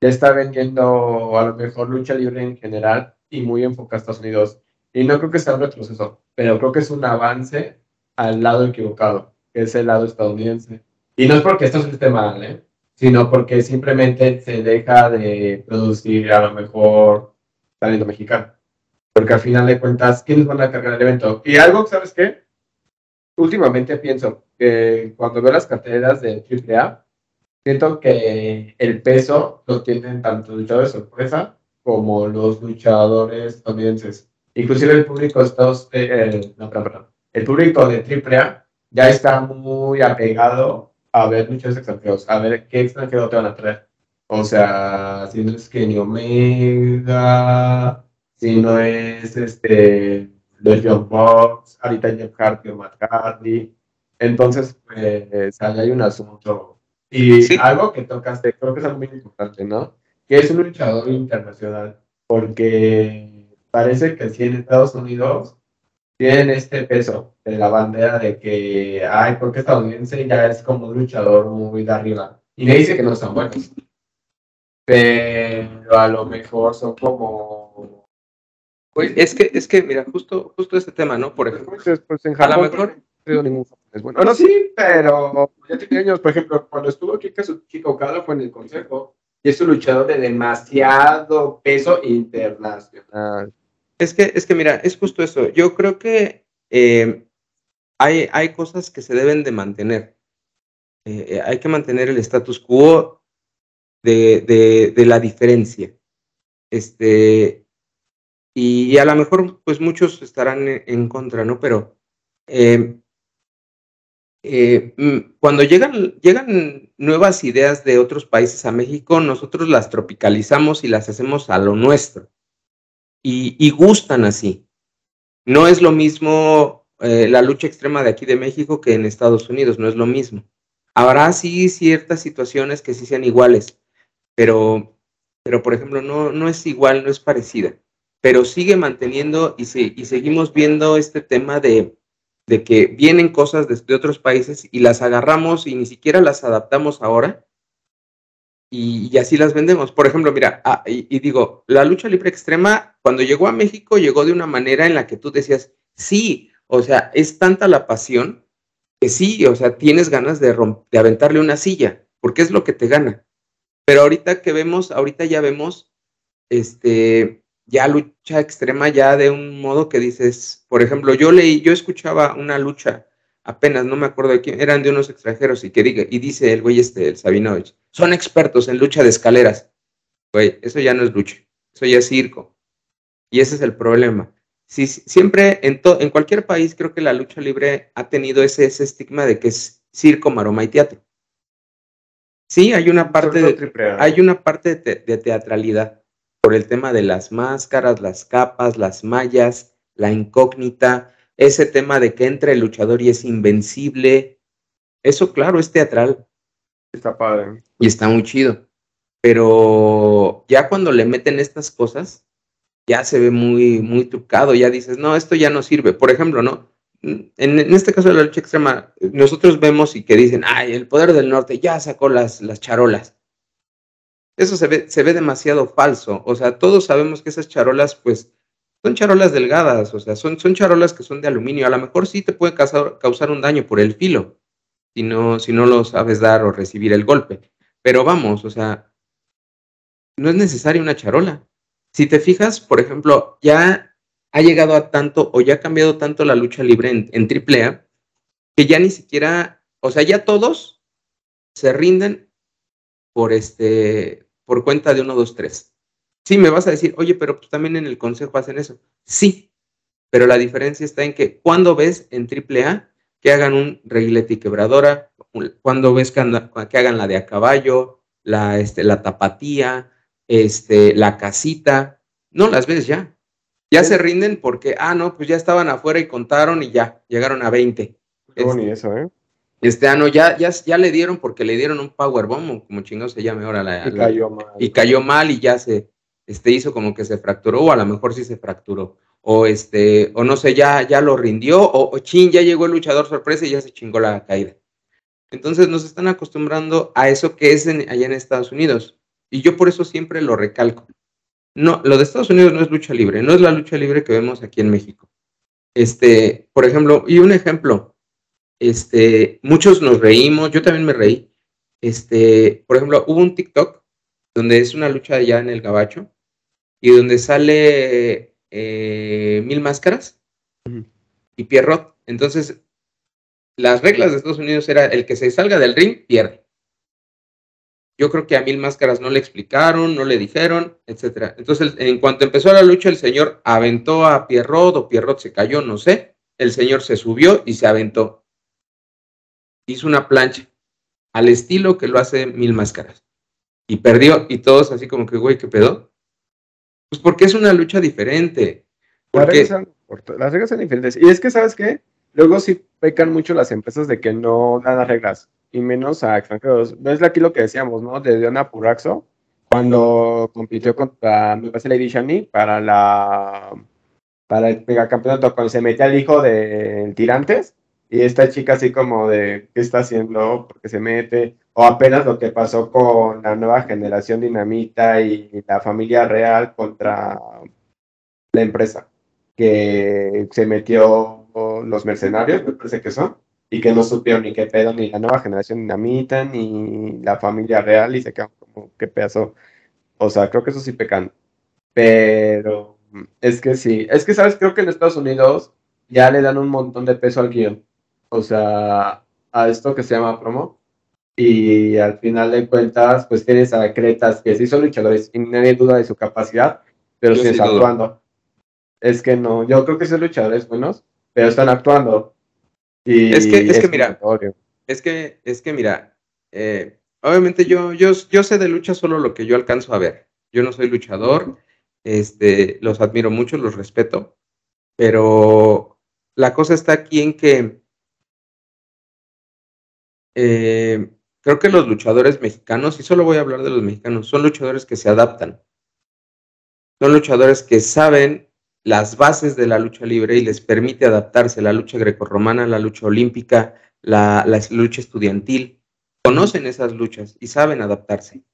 Ya está vendiendo a lo mejor lucha libre en general y muy enfocada a Estados Unidos. Y no creo que sea un retroceso, pero creo que es un avance al lado equivocado, que es el lado estadounidense. Y no es porque esto esté mal, ¿eh? sino porque simplemente se deja de producir a lo mejor talento mexicano. Porque al final de cuentas, ¿quiénes van a cargar el evento? Y algo, ¿sabes qué? Últimamente pienso que cuando veo las carteras de AAA, siento que el peso lo tienen tanto luchadores sorpresa como los luchadores estadounidenses. Inclusive el público de Estados eh, eh, no, perdón, el público de AAA ya está muy apegado a ver luchadores extranjeros, a ver qué extranjero te van a traer. O sea, si no es Kenny Omega, si no es este, los John Box, ahorita Jeff Hardy o Matt Hardy. Entonces, pues, ahí hay un asunto. Y algo que tocaste, creo que es algo muy importante, ¿no? Que es un luchador internacional, porque parece que si en Estados Unidos tienen este peso de la bandera de que, ay, porque estadounidense ya es como un luchador muy de arriba. Y me dice que no están buenos. Pero a lo mejor son como pues es que, es que, mira, justo, justo este tema, ¿no? Por ejemplo, pues, pues en Japón, a lo mejor no ningún es bueno. Bueno, sí, pero ya tiene años, por ejemplo, cuando estuvo Kika Chico Kado fue en el consejo y es un luchador de demasiado peso internacional. Es que, es que mira, es justo eso. Yo creo que eh, hay, hay cosas que se deben de mantener. Eh, eh, hay que mantener el status quo de, de, de la diferencia. Este, y, a lo mejor, pues muchos estarán en, contra, ¿no? Pero eh, eh, mm, cuando llegan, llegan nuevas ideas de otros países a México, nosotros las tropicalizamos y las hacemos a lo nuestro. Y, gustan así. No es lo mismo eh, la lucha extrema de aquí de México que en Estados Unidos, no es lo mismo. Habrá sí ciertas situaciones que sí sean iguales, pero, pero por ejemplo, no, no es igual, no es parecida pero sigue manteniendo y, y seguimos viendo este tema de, de que vienen cosas de, otros países y las agarramos y ni siquiera las adaptamos ahora y, así las vendemos. Por ejemplo, mira, ah, y, digo, la lucha libre extrema cuando llegó a México llegó de una manera en la que tú decías, sí, o sea, es tanta la pasión que sí, o sea, tienes ganas de, de aventarle una silla, porque es lo que te gana. Pero ahorita que vemos, ahorita ya vemos, este, ya lucha extrema, ya de un modo que dices, por ejemplo, yo leí, yo escuchaba una lucha apenas, no me acuerdo de quién, eran de unos extranjeros y que diga, y dice el güey este, el Sabinovich, son expertos en lucha de escaleras. Güey, eso ya no es lucha, eso ya es circo. Y ese es el problema. Si, siempre, en, en cualquier país, creo que la lucha libre ha tenido ese, ese estigma de que es circo, maroma y teatro. Sí, hay una parte, de, hay una parte de teatralidad por el tema de las máscaras, las capas, las mallas, la incógnita, ese tema de que entra el luchador y es invencible. Eso, claro, es teatral. Está padre. Y está muy chido. Pero ya cuando le meten estas cosas, ya se ve muy, muy trucado. Ya dices, no, esto ya no sirve. Por ejemplo, ¿no? En, en, este caso de la lucha extrema, nosotros vemos y que dicen, ay, el poder del norte ya sacó las, las charolas. Eso se ve, se ve demasiado falso. O sea, todos sabemos que esas charolas, pues, son charolas delgadas, o sea, son, son charolas que son de aluminio. A lo mejor sí te puede causar, causar un daño por el filo, si no, si no lo sabes dar o recibir el golpe. Pero vamos, o sea, no es necesaria una charola. Si te fijas, por ejemplo, ya ha llegado a tanto o ya ha cambiado tanto la lucha libre en, en AAA que ya ni siquiera, o sea, ya todos se rinden por este, por cuenta de uno, dos, tres. Sí, me vas a decir, oye, pero pues también en el consejo hacen eso. Sí, pero la diferencia está en que cuando ves en AAA que hagan un reguilete y quebradora, cuando ves que, hagan la de a caballo, la, este, la tapatía, este, la casita, no las ves ya. Ya se rinden porque, ah, no, pues ya estaban afuera y contaron y ya, llegaron a 20. Qué bonito eso, ¿eh? Este ano ya, ya, ya le dieron porque le dieron un powerbomb, como chingado se llame ahora la. Y cayó mal. Y cayó mal y ya se este, hizo como que se fracturó, o a lo mejor sí se fracturó. o este, o no sé, ya, ya lo rindió, o, o chin, ya llegó el luchador sorpresa y ya se chingó la caída. Entonces nos están acostumbrando a eso que es allá en Estados Unidos. Y yo por eso siempre lo recalco. No, lo de Estados Unidos no es lucha libre, no es la lucha libre que vemos aquí en México. Este, por ejemplo, y un ejemplo, este, muchos nos reímos, yo también me reí. Este, por ejemplo, hubo un TikTok donde es una lucha allá en el Gabacho y donde sale eh, Mil Máscaras y Pierrot. Entonces, las reglas de Estados Unidos era el que se salga del ring, pierde. Yo creo que a Mil Máscaras no le explicaron, no le dijeron, etcétera. Entonces, en cuanto empezó la lucha, el señor aventó a Pierrot o Pierrot se cayó, no sé. El señor se subió y se aventó. Hizo una plancha al estilo que lo hace Mil Máscaras. Y perdió, y todos así como que, güey, ¿qué pedo? Pues porque es una lucha diferente. Porque... Las reglas son diferentes. Y es que, ¿sabes qué? Luego sí pecan mucho las empresas de que no dan las reglas, y menos a extranjeros. Es aquí lo que decíamos, ¿no? De Diana Puraxo, cuando compitió contra, me parece, Lady Shani para la para el megacampeonato, cuando se metía al hijo de Tirantes, y esta chica así como de, ¿qué está haciendo? porque se mete? O apenas lo que pasó con la nueva generación Dinamita y la familia real contra la empresa, que se metió los mercenarios, me parece que son, y que no supieron ni qué pedo, ni la nueva generación dinamita, ni la familia real, y se quedan como, ¿qué pedazo? O sea, creo que eso sí pecan. Pero es que sí, es que, ¿sabes? Creo que en Estados Unidos ya le dan un montón de peso al guion. O sea, a esto que se llama promo. Y al final de cuentas, pues tienes a Cretas que sí son luchadores y nadie duda de su capacidad, pero sí está actuando. Es que no, yo creo que son luchadores buenos, pero están actuando. Y es que, es, que mira, es que, es que mira, eh, obviamente yo, yo, yo sé de lucha solo lo que yo alcanzo a ver. Yo no soy luchador, este, los admiro mucho, los respeto, pero la cosa está aquí en que eh, creo que los luchadores mexicanos, y solo voy a hablar de los mexicanos, son luchadores que se adaptan. Son luchadores que saben las bases de la lucha libre y les permite adaptarse la lucha grecorromana, la lucha olímpica, la, lucha estudiantil. Conocen esas luchas y saben adaptarse.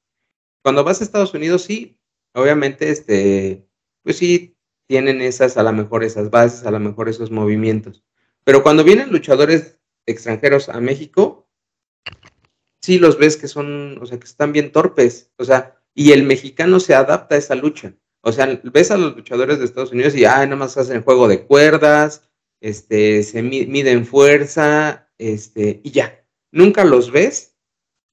Cuando vas a Estados Unidos, sí, obviamente, este, pues sí, tienen esas, a lo mejor esas bases, a lo mejor esos movimientos. Pero cuando vienen luchadores extranjeros a México, sí los ves que son, o sea, que están bien torpes, o sea, y el mexicano se adapta a esa lucha. O sea, ves a los luchadores de Estados Unidos y, ah, nada más hacen juego de cuerdas, este, se miden fuerza, este, y ya. Nunca los ves,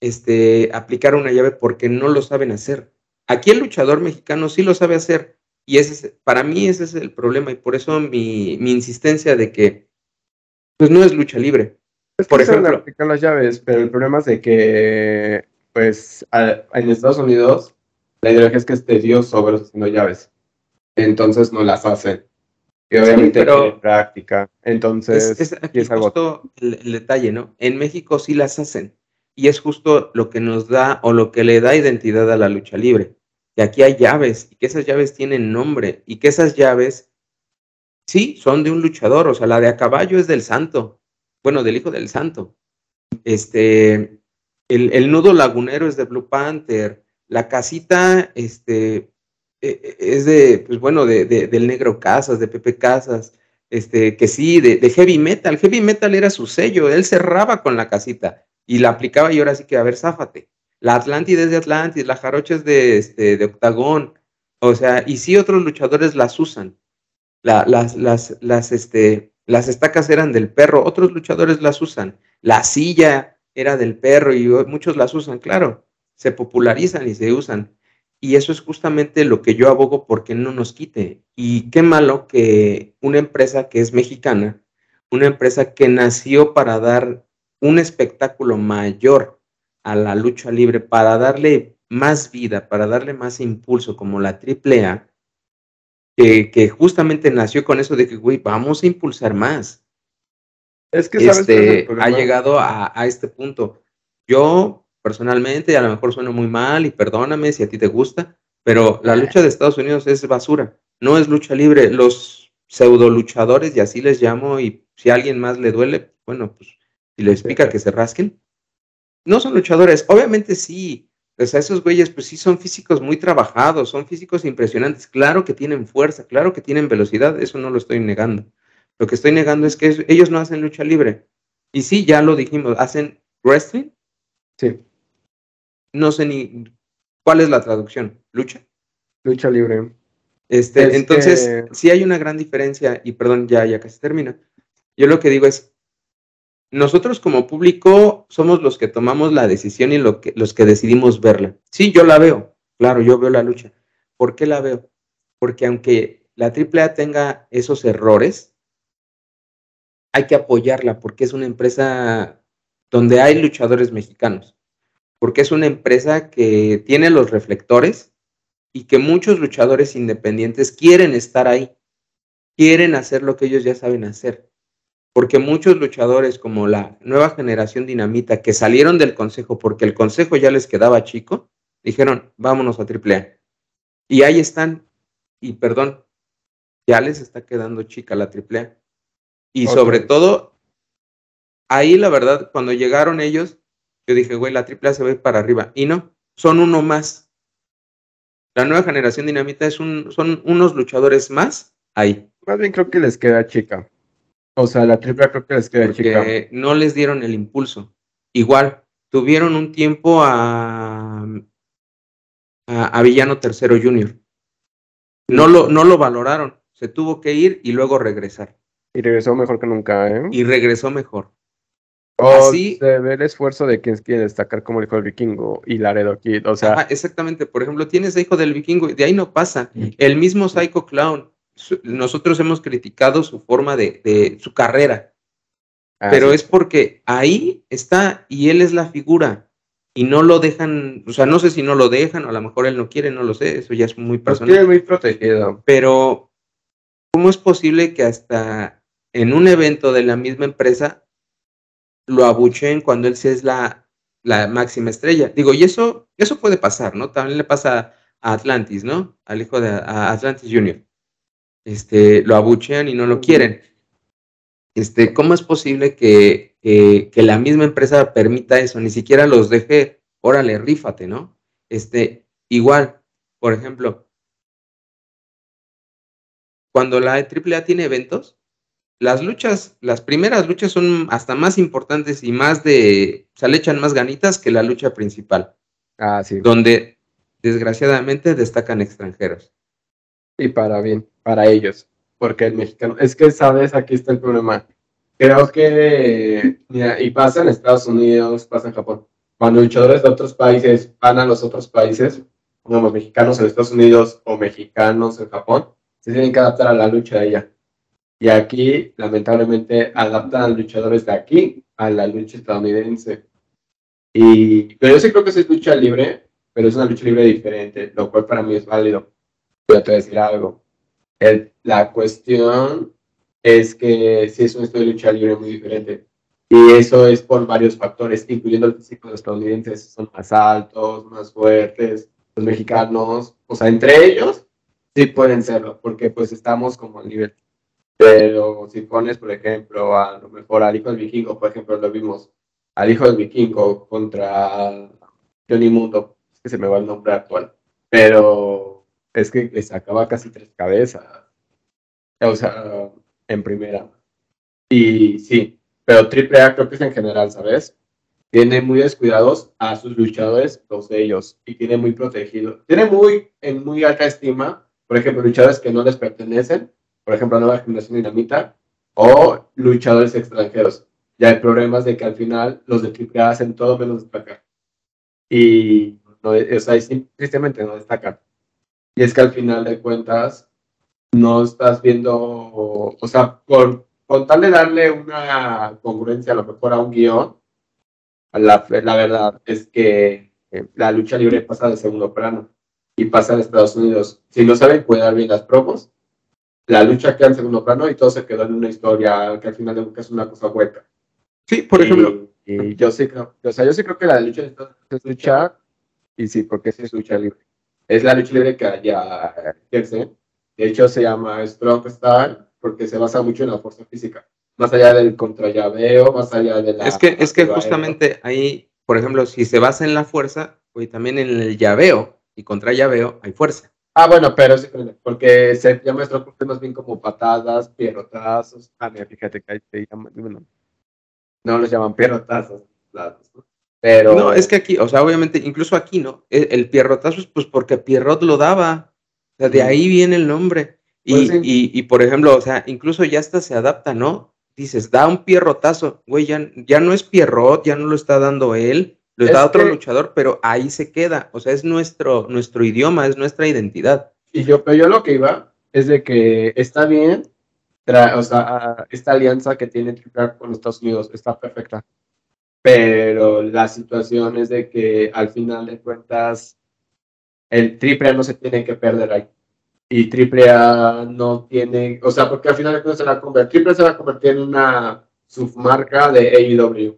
este, aplicar una llave porque no lo saben hacer. Aquí el luchador mexicano sí lo sabe hacer. Y ese es, para mí ese es el problema y por eso mi, mi insistencia de que, pues no es lucha libre. Por ejemplo, aplicar las llaves, pero el problema es de que, pues, en Estados Unidos la ideología es que es Dios sobre haciendo llaves. Entonces no las hacen. Y obviamente pero práctica. Entonces es, es, justo el, detalle, ¿no? En México sí las hacen. Y es justo lo que nos da o lo que le da identidad a la lucha libre. Que aquí hay llaves y que esas llaves tienen nombre y que esas llaves, sí, son de un luchador. O sea, la de a caballo es del santo. Bueno, del hijo del santo. Este, el, el nudo lagunero es de Blue Panther la casita, este, e, e, es de, pues bueno, de, del negro Casas, de Pepe Casas, este, que sí, de, de, heavy metal. Heavy metal era su sello, él cerraba con la casita y la aplicaba y ahora sí que, a ver, záfate. La Atlántida es de Atlantis, la Jarocha es de, este, de Octagón, o sea, y sí otros luchadores las usan. La, las, las, las, este, las estacas eran del perro, otros luchadores las usan. La silla era del perro y muchos las usan, claro se popularizan y se usan. Y eso es justamente lo que yo abogo porque no nos quite. Y qué malo que una empresa que es mexicana, una empresa que nació para dar un espectáculo mayor a la lucha libre, para darle más vida, para darle más impulso, como la AAA, que, que justamente nació con eso de que, güey, vamos a impulsar más. Es que ¿sabes este, ha llegado a, a este punto. Yo personalmente, a lo mejor suena muy mal y perdóname si a ti te gusta, pero la lucha de Estados Unidos es basura, no es lucha libre. Los pseudo luchadores, y así les llamo, y si a alguien más le duele, bueno, pues si les pica que se rasquen. No son luchadores, obviamente sí, o sea, esos güeyes, pues sí, son físicos muy trabajados, son físicos impresionantes. Claro que tienen fuerza, claro que tienen velocidad, eso no lo estoy negando. Lo que estoy negando es que ellos no hacen lucha libre. Y sí, ya lo dijimos, hacen wrestling. Sí. No sé ni cuál es la traducción. ¿Lucha? Lucha libre. Este, entonces, sí hay una gran diferencia, y perdón, ya, ya casi termina. Yo lo que digo es, nosotros como público somos los que tomamos la decisión y los que decidimos verla. Sí, yo la veo, claro, yo veo la lucha. ¿Por qué la veo? Porque aunque la AAA tenga esos errores, hay que apoyarla porque es una empresa donde hay luchadores mexicanos, porque es una empresa que tiene los reflectores y que muchos luchadores independientes quieren estar ahí, quieren hacer lo que ellos ya saben hacer porque muchos luchadores como la nueva generación dinamita que salieron del consejo porque el consejo ya les quedaba chico, dijeron, vámonos a AAA. Y ahí están, y perdón, ya les está quedando chica la AAA. Y sobre todo, ahí la verdad, cuando llegaron ellos, yo dije, güey, la AAA se va para arriba. Y no, son uno más. La nueva generación dinamita es un, son unos luchadores más ahí. Más bien creo que les queda chica. O sea, la triple creo que les queda Porque no les dieron el impulso. Igual, tuvieron un tiempo a, a, Villano Tercero Junior. No lo, no lo valoraron. Se tuvo que ir y luego regresar. Y regresó mejor que nunca, ¿eh? Y regresó mejor. O Así, se ve el esfuerzo de quien quiere destacar como el hijo del vikingo y Laredo Kid, o sea... exactamente, por ejemplo, tienes a hijo del vikingo y de ahí no pasa. El mismo Psycho Clown, nosotros hemos criticado su forma de, su carrera, ah, pero es porque ahí está y él es la figura y no lo dejan, o sea, no sé si no lo dejan o a lo mejor él no quiere, no lo sé, eso ya es muy personal. muy protegido. Pero, ¿cómo es posible que hasta en un evento de la misma empresa lo abucheen cuando él sí es la, la máxima estrella? Digo, y eso, eso puede pasar, ¿no? También le pasa a Atlantis, ¿no? Al hijo de Atlantis Junior este, lo abuchean y no lo quieren. Este, ¿Cómo es posible que, que, la misma empresa permita eso? Ni siquiera los deje, órale, rífate, ¿no? Este, igual, por ejemplo, cuando la AAA tiene eventos, las luchas, las primeras luchas son hasta más importantes y más de, o sea, le echan más ganitas que la lucha principal. Ah, sí. Donde desgraciadamente destacan extranjeros. Y para bien para ellos, porque el mexicano, es que sabes, aquí está el problema. Creo que, y pasa en Estados Unidos, pasa en Japón, cuando luchadores de otros países van a los otros países, como mexicanos en Estados Unidos o mexicanos en Japón, se tienen que adaptar a la lucha de allá. Y aquí, lamentablemente, adaptan a luchadores de aquí a la lucha estadounidense. Y, pero yo sí creo que es lucha libre, pero es una lucha libre diferente, lo cual para mí es válido. Voy a decir algo. La cuestión es que si es un estilo de lucha libre muy diferente. Y eso es por varios factores, incluyendo el físico de los estadounidenses, son más altos, más fuertes, los mexicanos, o sea, entre ellos sí pueden serlo, porque pues estamos como al nivel. Pero si pones, por ejemplo, a lo mejor al hijo del vikingo, por ejemplo, lo vimos, al hijo del vikingo contra Johnny Mundo, que se me va el nombre actual, pero es que le sacaba casi tres cabezas. O sea, en primera. Y sí, pero triple A creo que es en general, ¿sabes? Tiene muy descuidados a sus luchadores, todos ellos, y tiene muy protegido. Tiene muy, en muy alta estima, por ejemplo, luchadores que no les pertenecen, por ejemplo, Nueva Generación Dinamita, o luchadores extranjeros. Ya hay problemas de que al final los de AAA hacen todo menos destacar. Y, no, o sea, tristemente no destacan. Y es que al final de cuentas no estás viendo, o sea, con, con tal de darle una congruencia a lo mejor a un guion, la, la verdad es que eh, la lucha libre pasa de segundo plano y pasa en Estados Unidos. Si no saben cuidar bien las promos, la lucha queda en segundo plano y todo se quedó en una historia que al final de es una cosa hueca. Sí, por ejemplo. Y yo sí creo, o sea, yo sí creo que la lucha es lucha y sí, porque sí es lucha libre es la lucha libre que haya De hecho, se llama Strong Star porque se basa mucho en la fuerza física, más allá del contrallaveo, más allá de la... Es que, es que justamente ahí, por ejemplo, si se basa en la fuerza, pues también en el llaveo y contra llaveo hay fuerza. Ah, bueno, pero sí, porque se llama esto más bien como patadas, pierrotazos. Ah, mira, fíjate que ahí te llaman, bueno, no los llaman pierrotazos, pero... No, es que aquí, o sea, obviamente, incluso aquí, ¿no? El, el pierrotazo es pues porque Pierrot lo daba, o sea, de ahí viene el nombre. Y, pues y, y, por ejemplo, o sea, incluso ya hasta se adapta, ¿no? Dices, da un pierrotazo, güey, ya, ya no es Pierrot, ya no lo está dando él, lo está otro luchador, pero ahí se queda. O sea, es nuestro, nuestro idioma, es nuestra identidad. Y yo, pero yo lo que iba es de que está bien, o sea, esta alianza que tiene Triple con Estados Unidos está perfecta. Pero la situación es de que al final de cuentas, el Triple no se tiene que perder ahí. Y Triple A no tiene, o sea, porque al final de cuentas se va a convertir, Triple se va a convertir en una submarca de AEW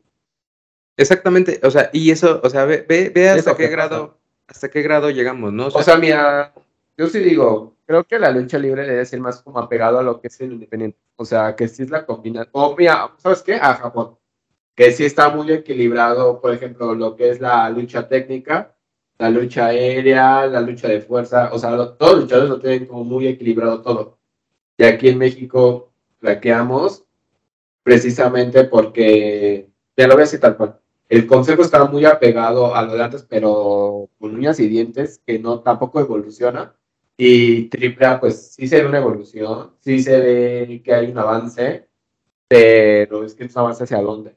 Exactamente, o sea, y eso, o sea, ve, ve, hasta qué grado, hasta qué grado llegamos, ¿no? O sea, mira, yo sí digo, creo que la lucha libre debe ser más como apegado a lo que es el independiente. O sea, que sí es la combinación. O mira, ¿sabes qué? A Japón. Que sí está muy equilibrado, por ejemplo, lo que es la lucha técnica, la lucha aérea, la lucha de fuerza. O sea, todos los luchadores lo tienen como muy equilibrado todo. Y aquí en México flaqueamos precisamente porque, ya lo voy a decir tal cual el consejo está muy apegado a lo de antes, pero con uñas y dientes, que no tampoco evoluciona. Y AAA, pues sí se ve una evolución, sí se ve que hay un avance, pero es que un avance hacia dónde.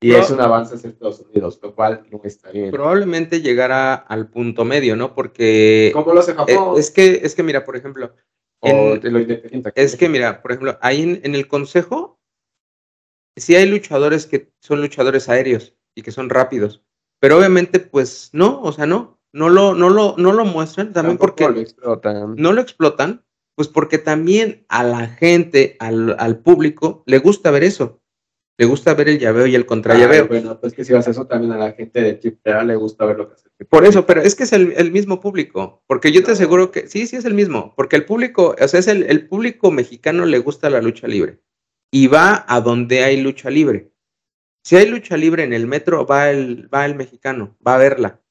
Y es un avance hacia Estados Unidos, lo cual no está bien. Probablemente llegará al punto medio, ¿no? Porque. ¿Cómo lo hace Japón? Es, que, es que, mira, por ejemplo. es que, mira, por ejemplo, ahí en, en el consejo, sí hay luchadores que son luchadores aéreos y que son rápidos. Pero obviamente, pues no, o sea, no, no lo, no lo, no lo muestran también porque lo explotan. no lo explotan, pues porque también a la gente, al, al público, le gusta ver eso. Le gusta ver el llaveo y el contrallaveo. bueno, pues que si vas a eso también a la gente de Chiprea le gusta ver lo que hace. Por eso, pero es que es el, el mismo público, porque yo te aseguro que sí, sí es el mismo, porque el público, o sea, es el, el público mexicano le gusta la lucha libre y va a donde hay lucha libre. Si hay lucha libre en el metro, va el, va el mexicano, va a verla.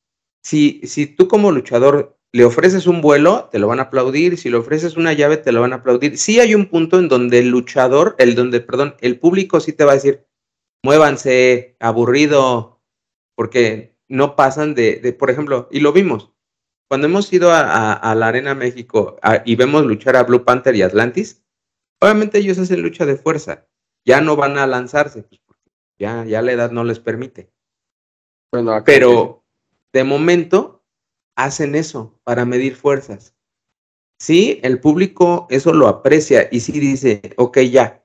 Si, si tú como luchador le ofreces un vuelo, te lo van a aplaudir. Si le ofreces una llave, te lo van a aplaudir. Sí hay un punto en donde el luchador, el donde, perdón, el público sí te va a decir, muévanse, aburrido, porque no pasan de, de por ejemplo, y lo vimos. Cuando hemos ido a, a, la Arena México y vemos luchar a Blue Panther y Atlantis, obviamente ellos hacen lucha de fuerza. Ya no van a lanzarse, pues, ya, ya la edad no les permite. Bueno, Pero de momento hacen eso para medir fuerzas. Sí, el público eso lo aprecia y sí dice, ok, ya,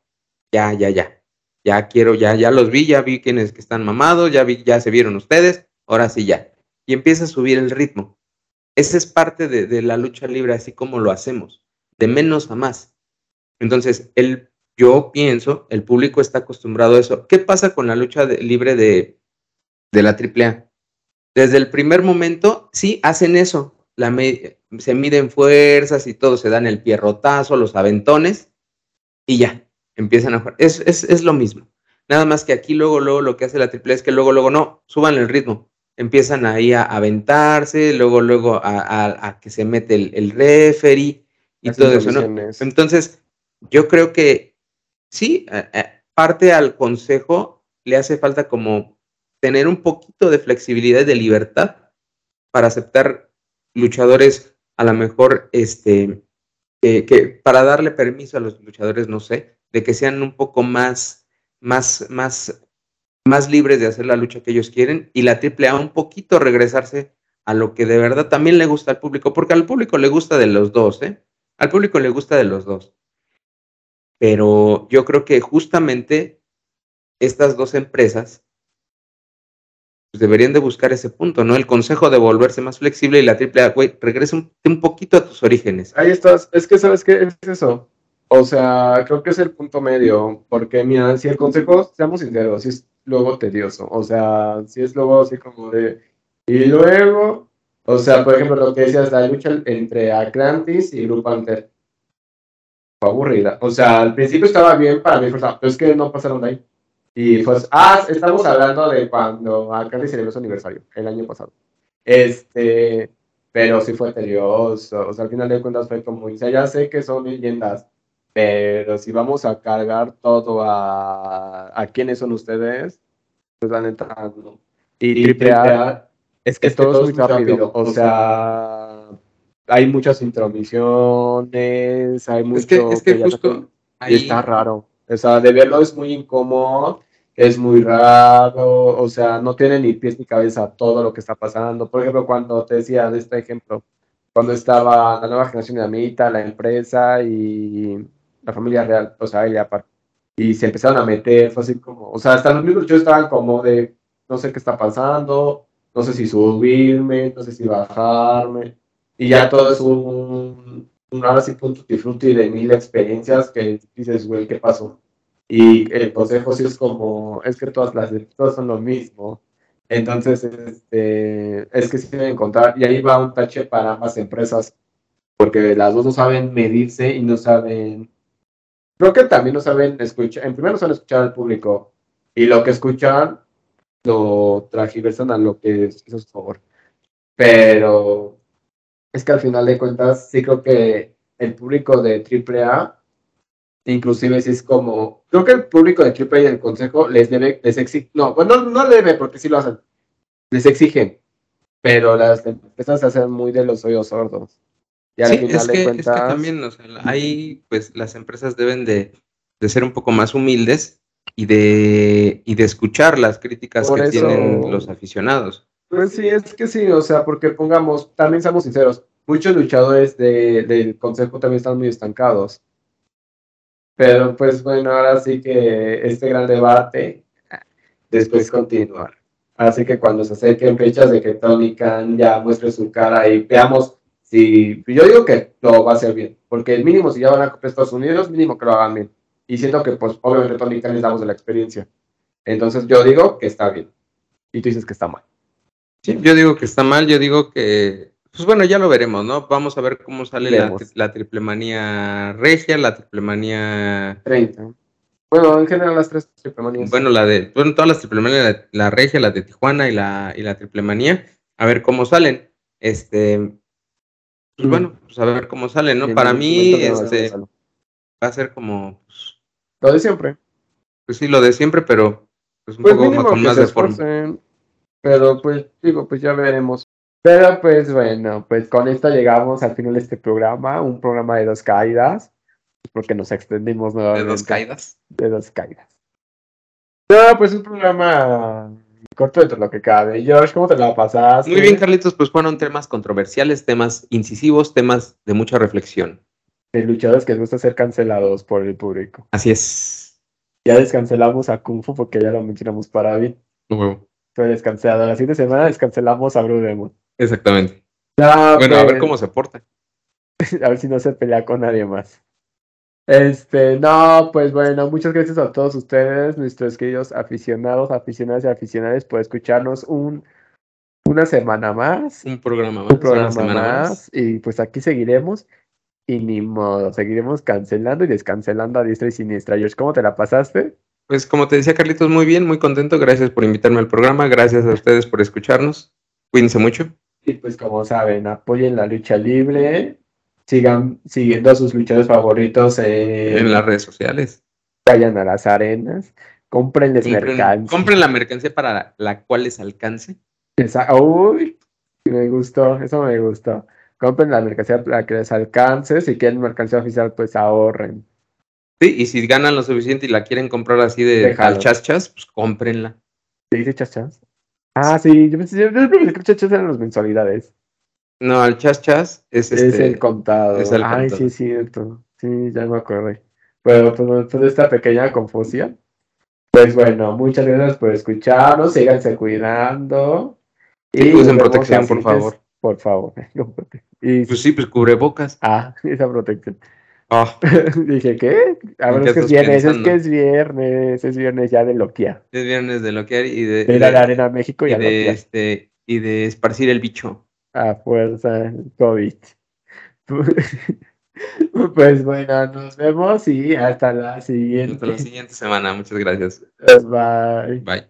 ya, ya, ya, ya quiero, ya, ya los vi, ya vi quienes que están mamados, ya vi, ya se vieron ustedes, ahora sí ya. Y empieza a subir el ritmo. Esa es parte de, la lucha libre, así como lo hacemos, de menos a más. Entonces, el yo pienso, el público está acostumbrado a eso. ¿Qué pasa con la lucha libre de, de la AAA? Desde el primer momento, sí, hacen eso. La se miden fuerzas y todo, se dan el pierrotazo, los aventones y ya, empiezan a jugar. Es, es, es, lo mismo. Nada más que aquí luego, luego lo que hace la AAA es que luego, luego no, suban el ritmo. Empiezan ahí a aventarse, luego, luego a, a, que se mete el, el referee y todo eso, ¿no? Entonces, yo creo que sí, eh, eh, parte al consejo le hace falta como tener un poquito de flexibilidad y de libertad para aceptar luchadores a lo mejor, este, que para darle permiso a los luchadores, no sé, de que sean un poco más, más, más, más libres de hacer la lucha que ellos quieren y la AAA un poquito regresarse a lo que de verdad también le gusta al público, porque al público le gusta de los dos, ¿eh? Al público le gusta de los dos. Pero yo creo que justamente estas dos empresas pues, deberían de buscar ese punto, ¿no? El consejo de volverse más flexible y la triple A, güey, regresa un, poquito a tus orígenes. Ahí estás, es que sabes qué es eso. O sea, creo que es el punto medio, porque mira, si el consejo, seamos sinceros, si es luego tedioso, o sea, si es luego así como de, y luego, o sea, por ejemplo, lo que decías, la lucha entre Atlantis y Blue Panther fue aburrida. O sea, al principio estaba bien para mí, pero es que no pasaron de ahí. Y pues, ah, estamos hablando de cuando Alcalde celebró su aniversario, el año pasado. Este, pero sí fue tedioso. O sea, al final de cuentas fue como, o sea, ya sé que son leyendas, pero si vamos a cargar todo a, a quiénes son ustedes, pues la neta no. Y, triple A, es que todo, es muy rápido. O sea, hay muchas intromisiones, hay mucho. Es que, es que, justo. Ahí... está raro. O sea, de verlo es muy incómodo, es muy raro, o sea, no tiene ni pies ni cabeza todo lo que está pasando. Por ejemplo, cuando te decía de este ejemplo, cuando estaba la nueva generación de Amita, la empresa y la familia real, o sea, ella aparte. Y se empezaron a meter, fue así como, o sea, hasta los mismos yo estaban como de, no sé qué está pasando, no sé si subirme, no sé si bajarme. Y ya todo es un, ahora sí punto y de mil experiencias que dices, güey, ¿qué pasó? Y el consejo sí es como, es que todas las todas son lo mismo. Entonces, este, es que sí deben encontrar, y ahí va un tache para ambas empresas, porque las dos no saben medirse y no saben Creo que también no saben escuchar, en primer no saben escuchar al público y lo que escuchan lo tragiversan a lo que es, su favor. Pero es que al final de cuentas sí creo que el público de AAA, inclusive si es como, creo que el público de AAA y el consejo les debe, les exige, no, bueno, no, debe porque sí lo hacen, les exigen, pero las empresas se hacen muy de los oídos sordos sí, es, que, es que también, o sea, ahí pues las empresas deben de, de, ser un poco más humildes y de, y de escuchar las críticas que tienen los aficionados. Pues sí, es que sí, o sea, porque pongamos, también seamos sinceros, muchos luchadores de, del consejo también están muy estancados. Pero pues bueno, ahora sí que este gran debate después continuar. Así que cuando se acerquen fechas de que Tony Khan ya muestre su cara y veamos Sí, yo digo que lo va a hacer bien, porque el mínimo si ya van a Estados Unidos, mínimo que lo hagan bien. Y siento que, pues, obviamente Tony Khan les damos de la experiencia. Entonces yo digo que está bien. Y tú dices que está mal. Sí, yo digo que está mal, yo digo que, pues bueno, ya lo veremos, ¿no? Vamos a ver cómo sale la, la, triple manía regia, la triple manía... 30. Bueno, en general las tres triple manías. Bueno, la de, bueno, todas las triple manías, la, la, regia, la de Tijuana y la, y la triple manía, a ver cómo salen. Este, pues bueno, pues a ver cómo sale, ¿no? Para mí, este, va a ser como... Pues, lo de siempre. Pues sí, lo de siempre, pero pues un pues poco con más de forma. Pero pues digo, pues ya veremos. Pero pues bueno, pues con esto llegamos al final de este programa, un programa de dos caídas, porque nos extendimos nuevamente. ¿De dos caídas? De dos caídas. No, pues un programa corto dentro de lo que cabe. George, ¿cómo te la pasaste? Muy bien, Carlitos, pues fueron temas controversiales, temas incisivos, temas de mucha reflexión. De luchadores que les gusta ser cancelados por el público. Así es. Ya descancelamos a Kung Fu porque ya lo mencionamos para. No Fue descancelado. La siguiente semana descancelamos a. Exactamente. bueno, a ver cómo se porta. a ver si no se pelea con nadie más. Este, no, pues bueno, muchas gracias a todos ustedes, nuestros queridos aficionados, aficionadas y aficionadas, por escucharnos un, una semana más. Un programa más. Un programa más, Y pues aquí seguiremos. Y ni modo, seguiremos cancelando y descancelando a diestra y siniestra. George, ¿cómo te la pasaste? Pues como te decía Carlitos, muy bien, muy contento. Gracias por invitarme al programa. Gracias a ustedes por escucharnos. Cuídense mucho. Y pues como saben, apoyen la lucha libre sigan siguiendo a sus luchadores favoritos en las redes sociales. Vayan a las arenas, comprenles mercancía. Compren la mercancía para la, cual les alcance. Esa, uy, me gustó, eso me gustó. Compren la mercancía para que les alcance. Si quieren mercancía oficial, pues ahorren. Sí, y si ganan lo suficiente y la quieren comprar así de al chas chas, pues cómprenla. ¿Te dice chas chas? Ah, sí, yo pensé, que chas chas eran las mensualidades. No, el chas chas es, este, es el contado. Ay, sí, es cierto. Sí, ya me acordé. Bueno, pues, toda esta pequeña confusión. Pues bueno, muchas gracias por escucharnos. Síganse cuidando. Y usen protección, por favor. Por favor. Y, pues sí, pues cubrebocas. Ah, esa protección. Ah. Dije, ¿qué? A ver, es que es viernes, es que es viernes, es viernes ya de loquear. Es viernes de loquear y de... De, la Arena México y, y de, este, y de esparcir el bicho a fuerza COVID. Pues bueno, nos vemos y hasta la siguiente. Hasta la siguiente semana. Muchas gracias. Bye. Bye.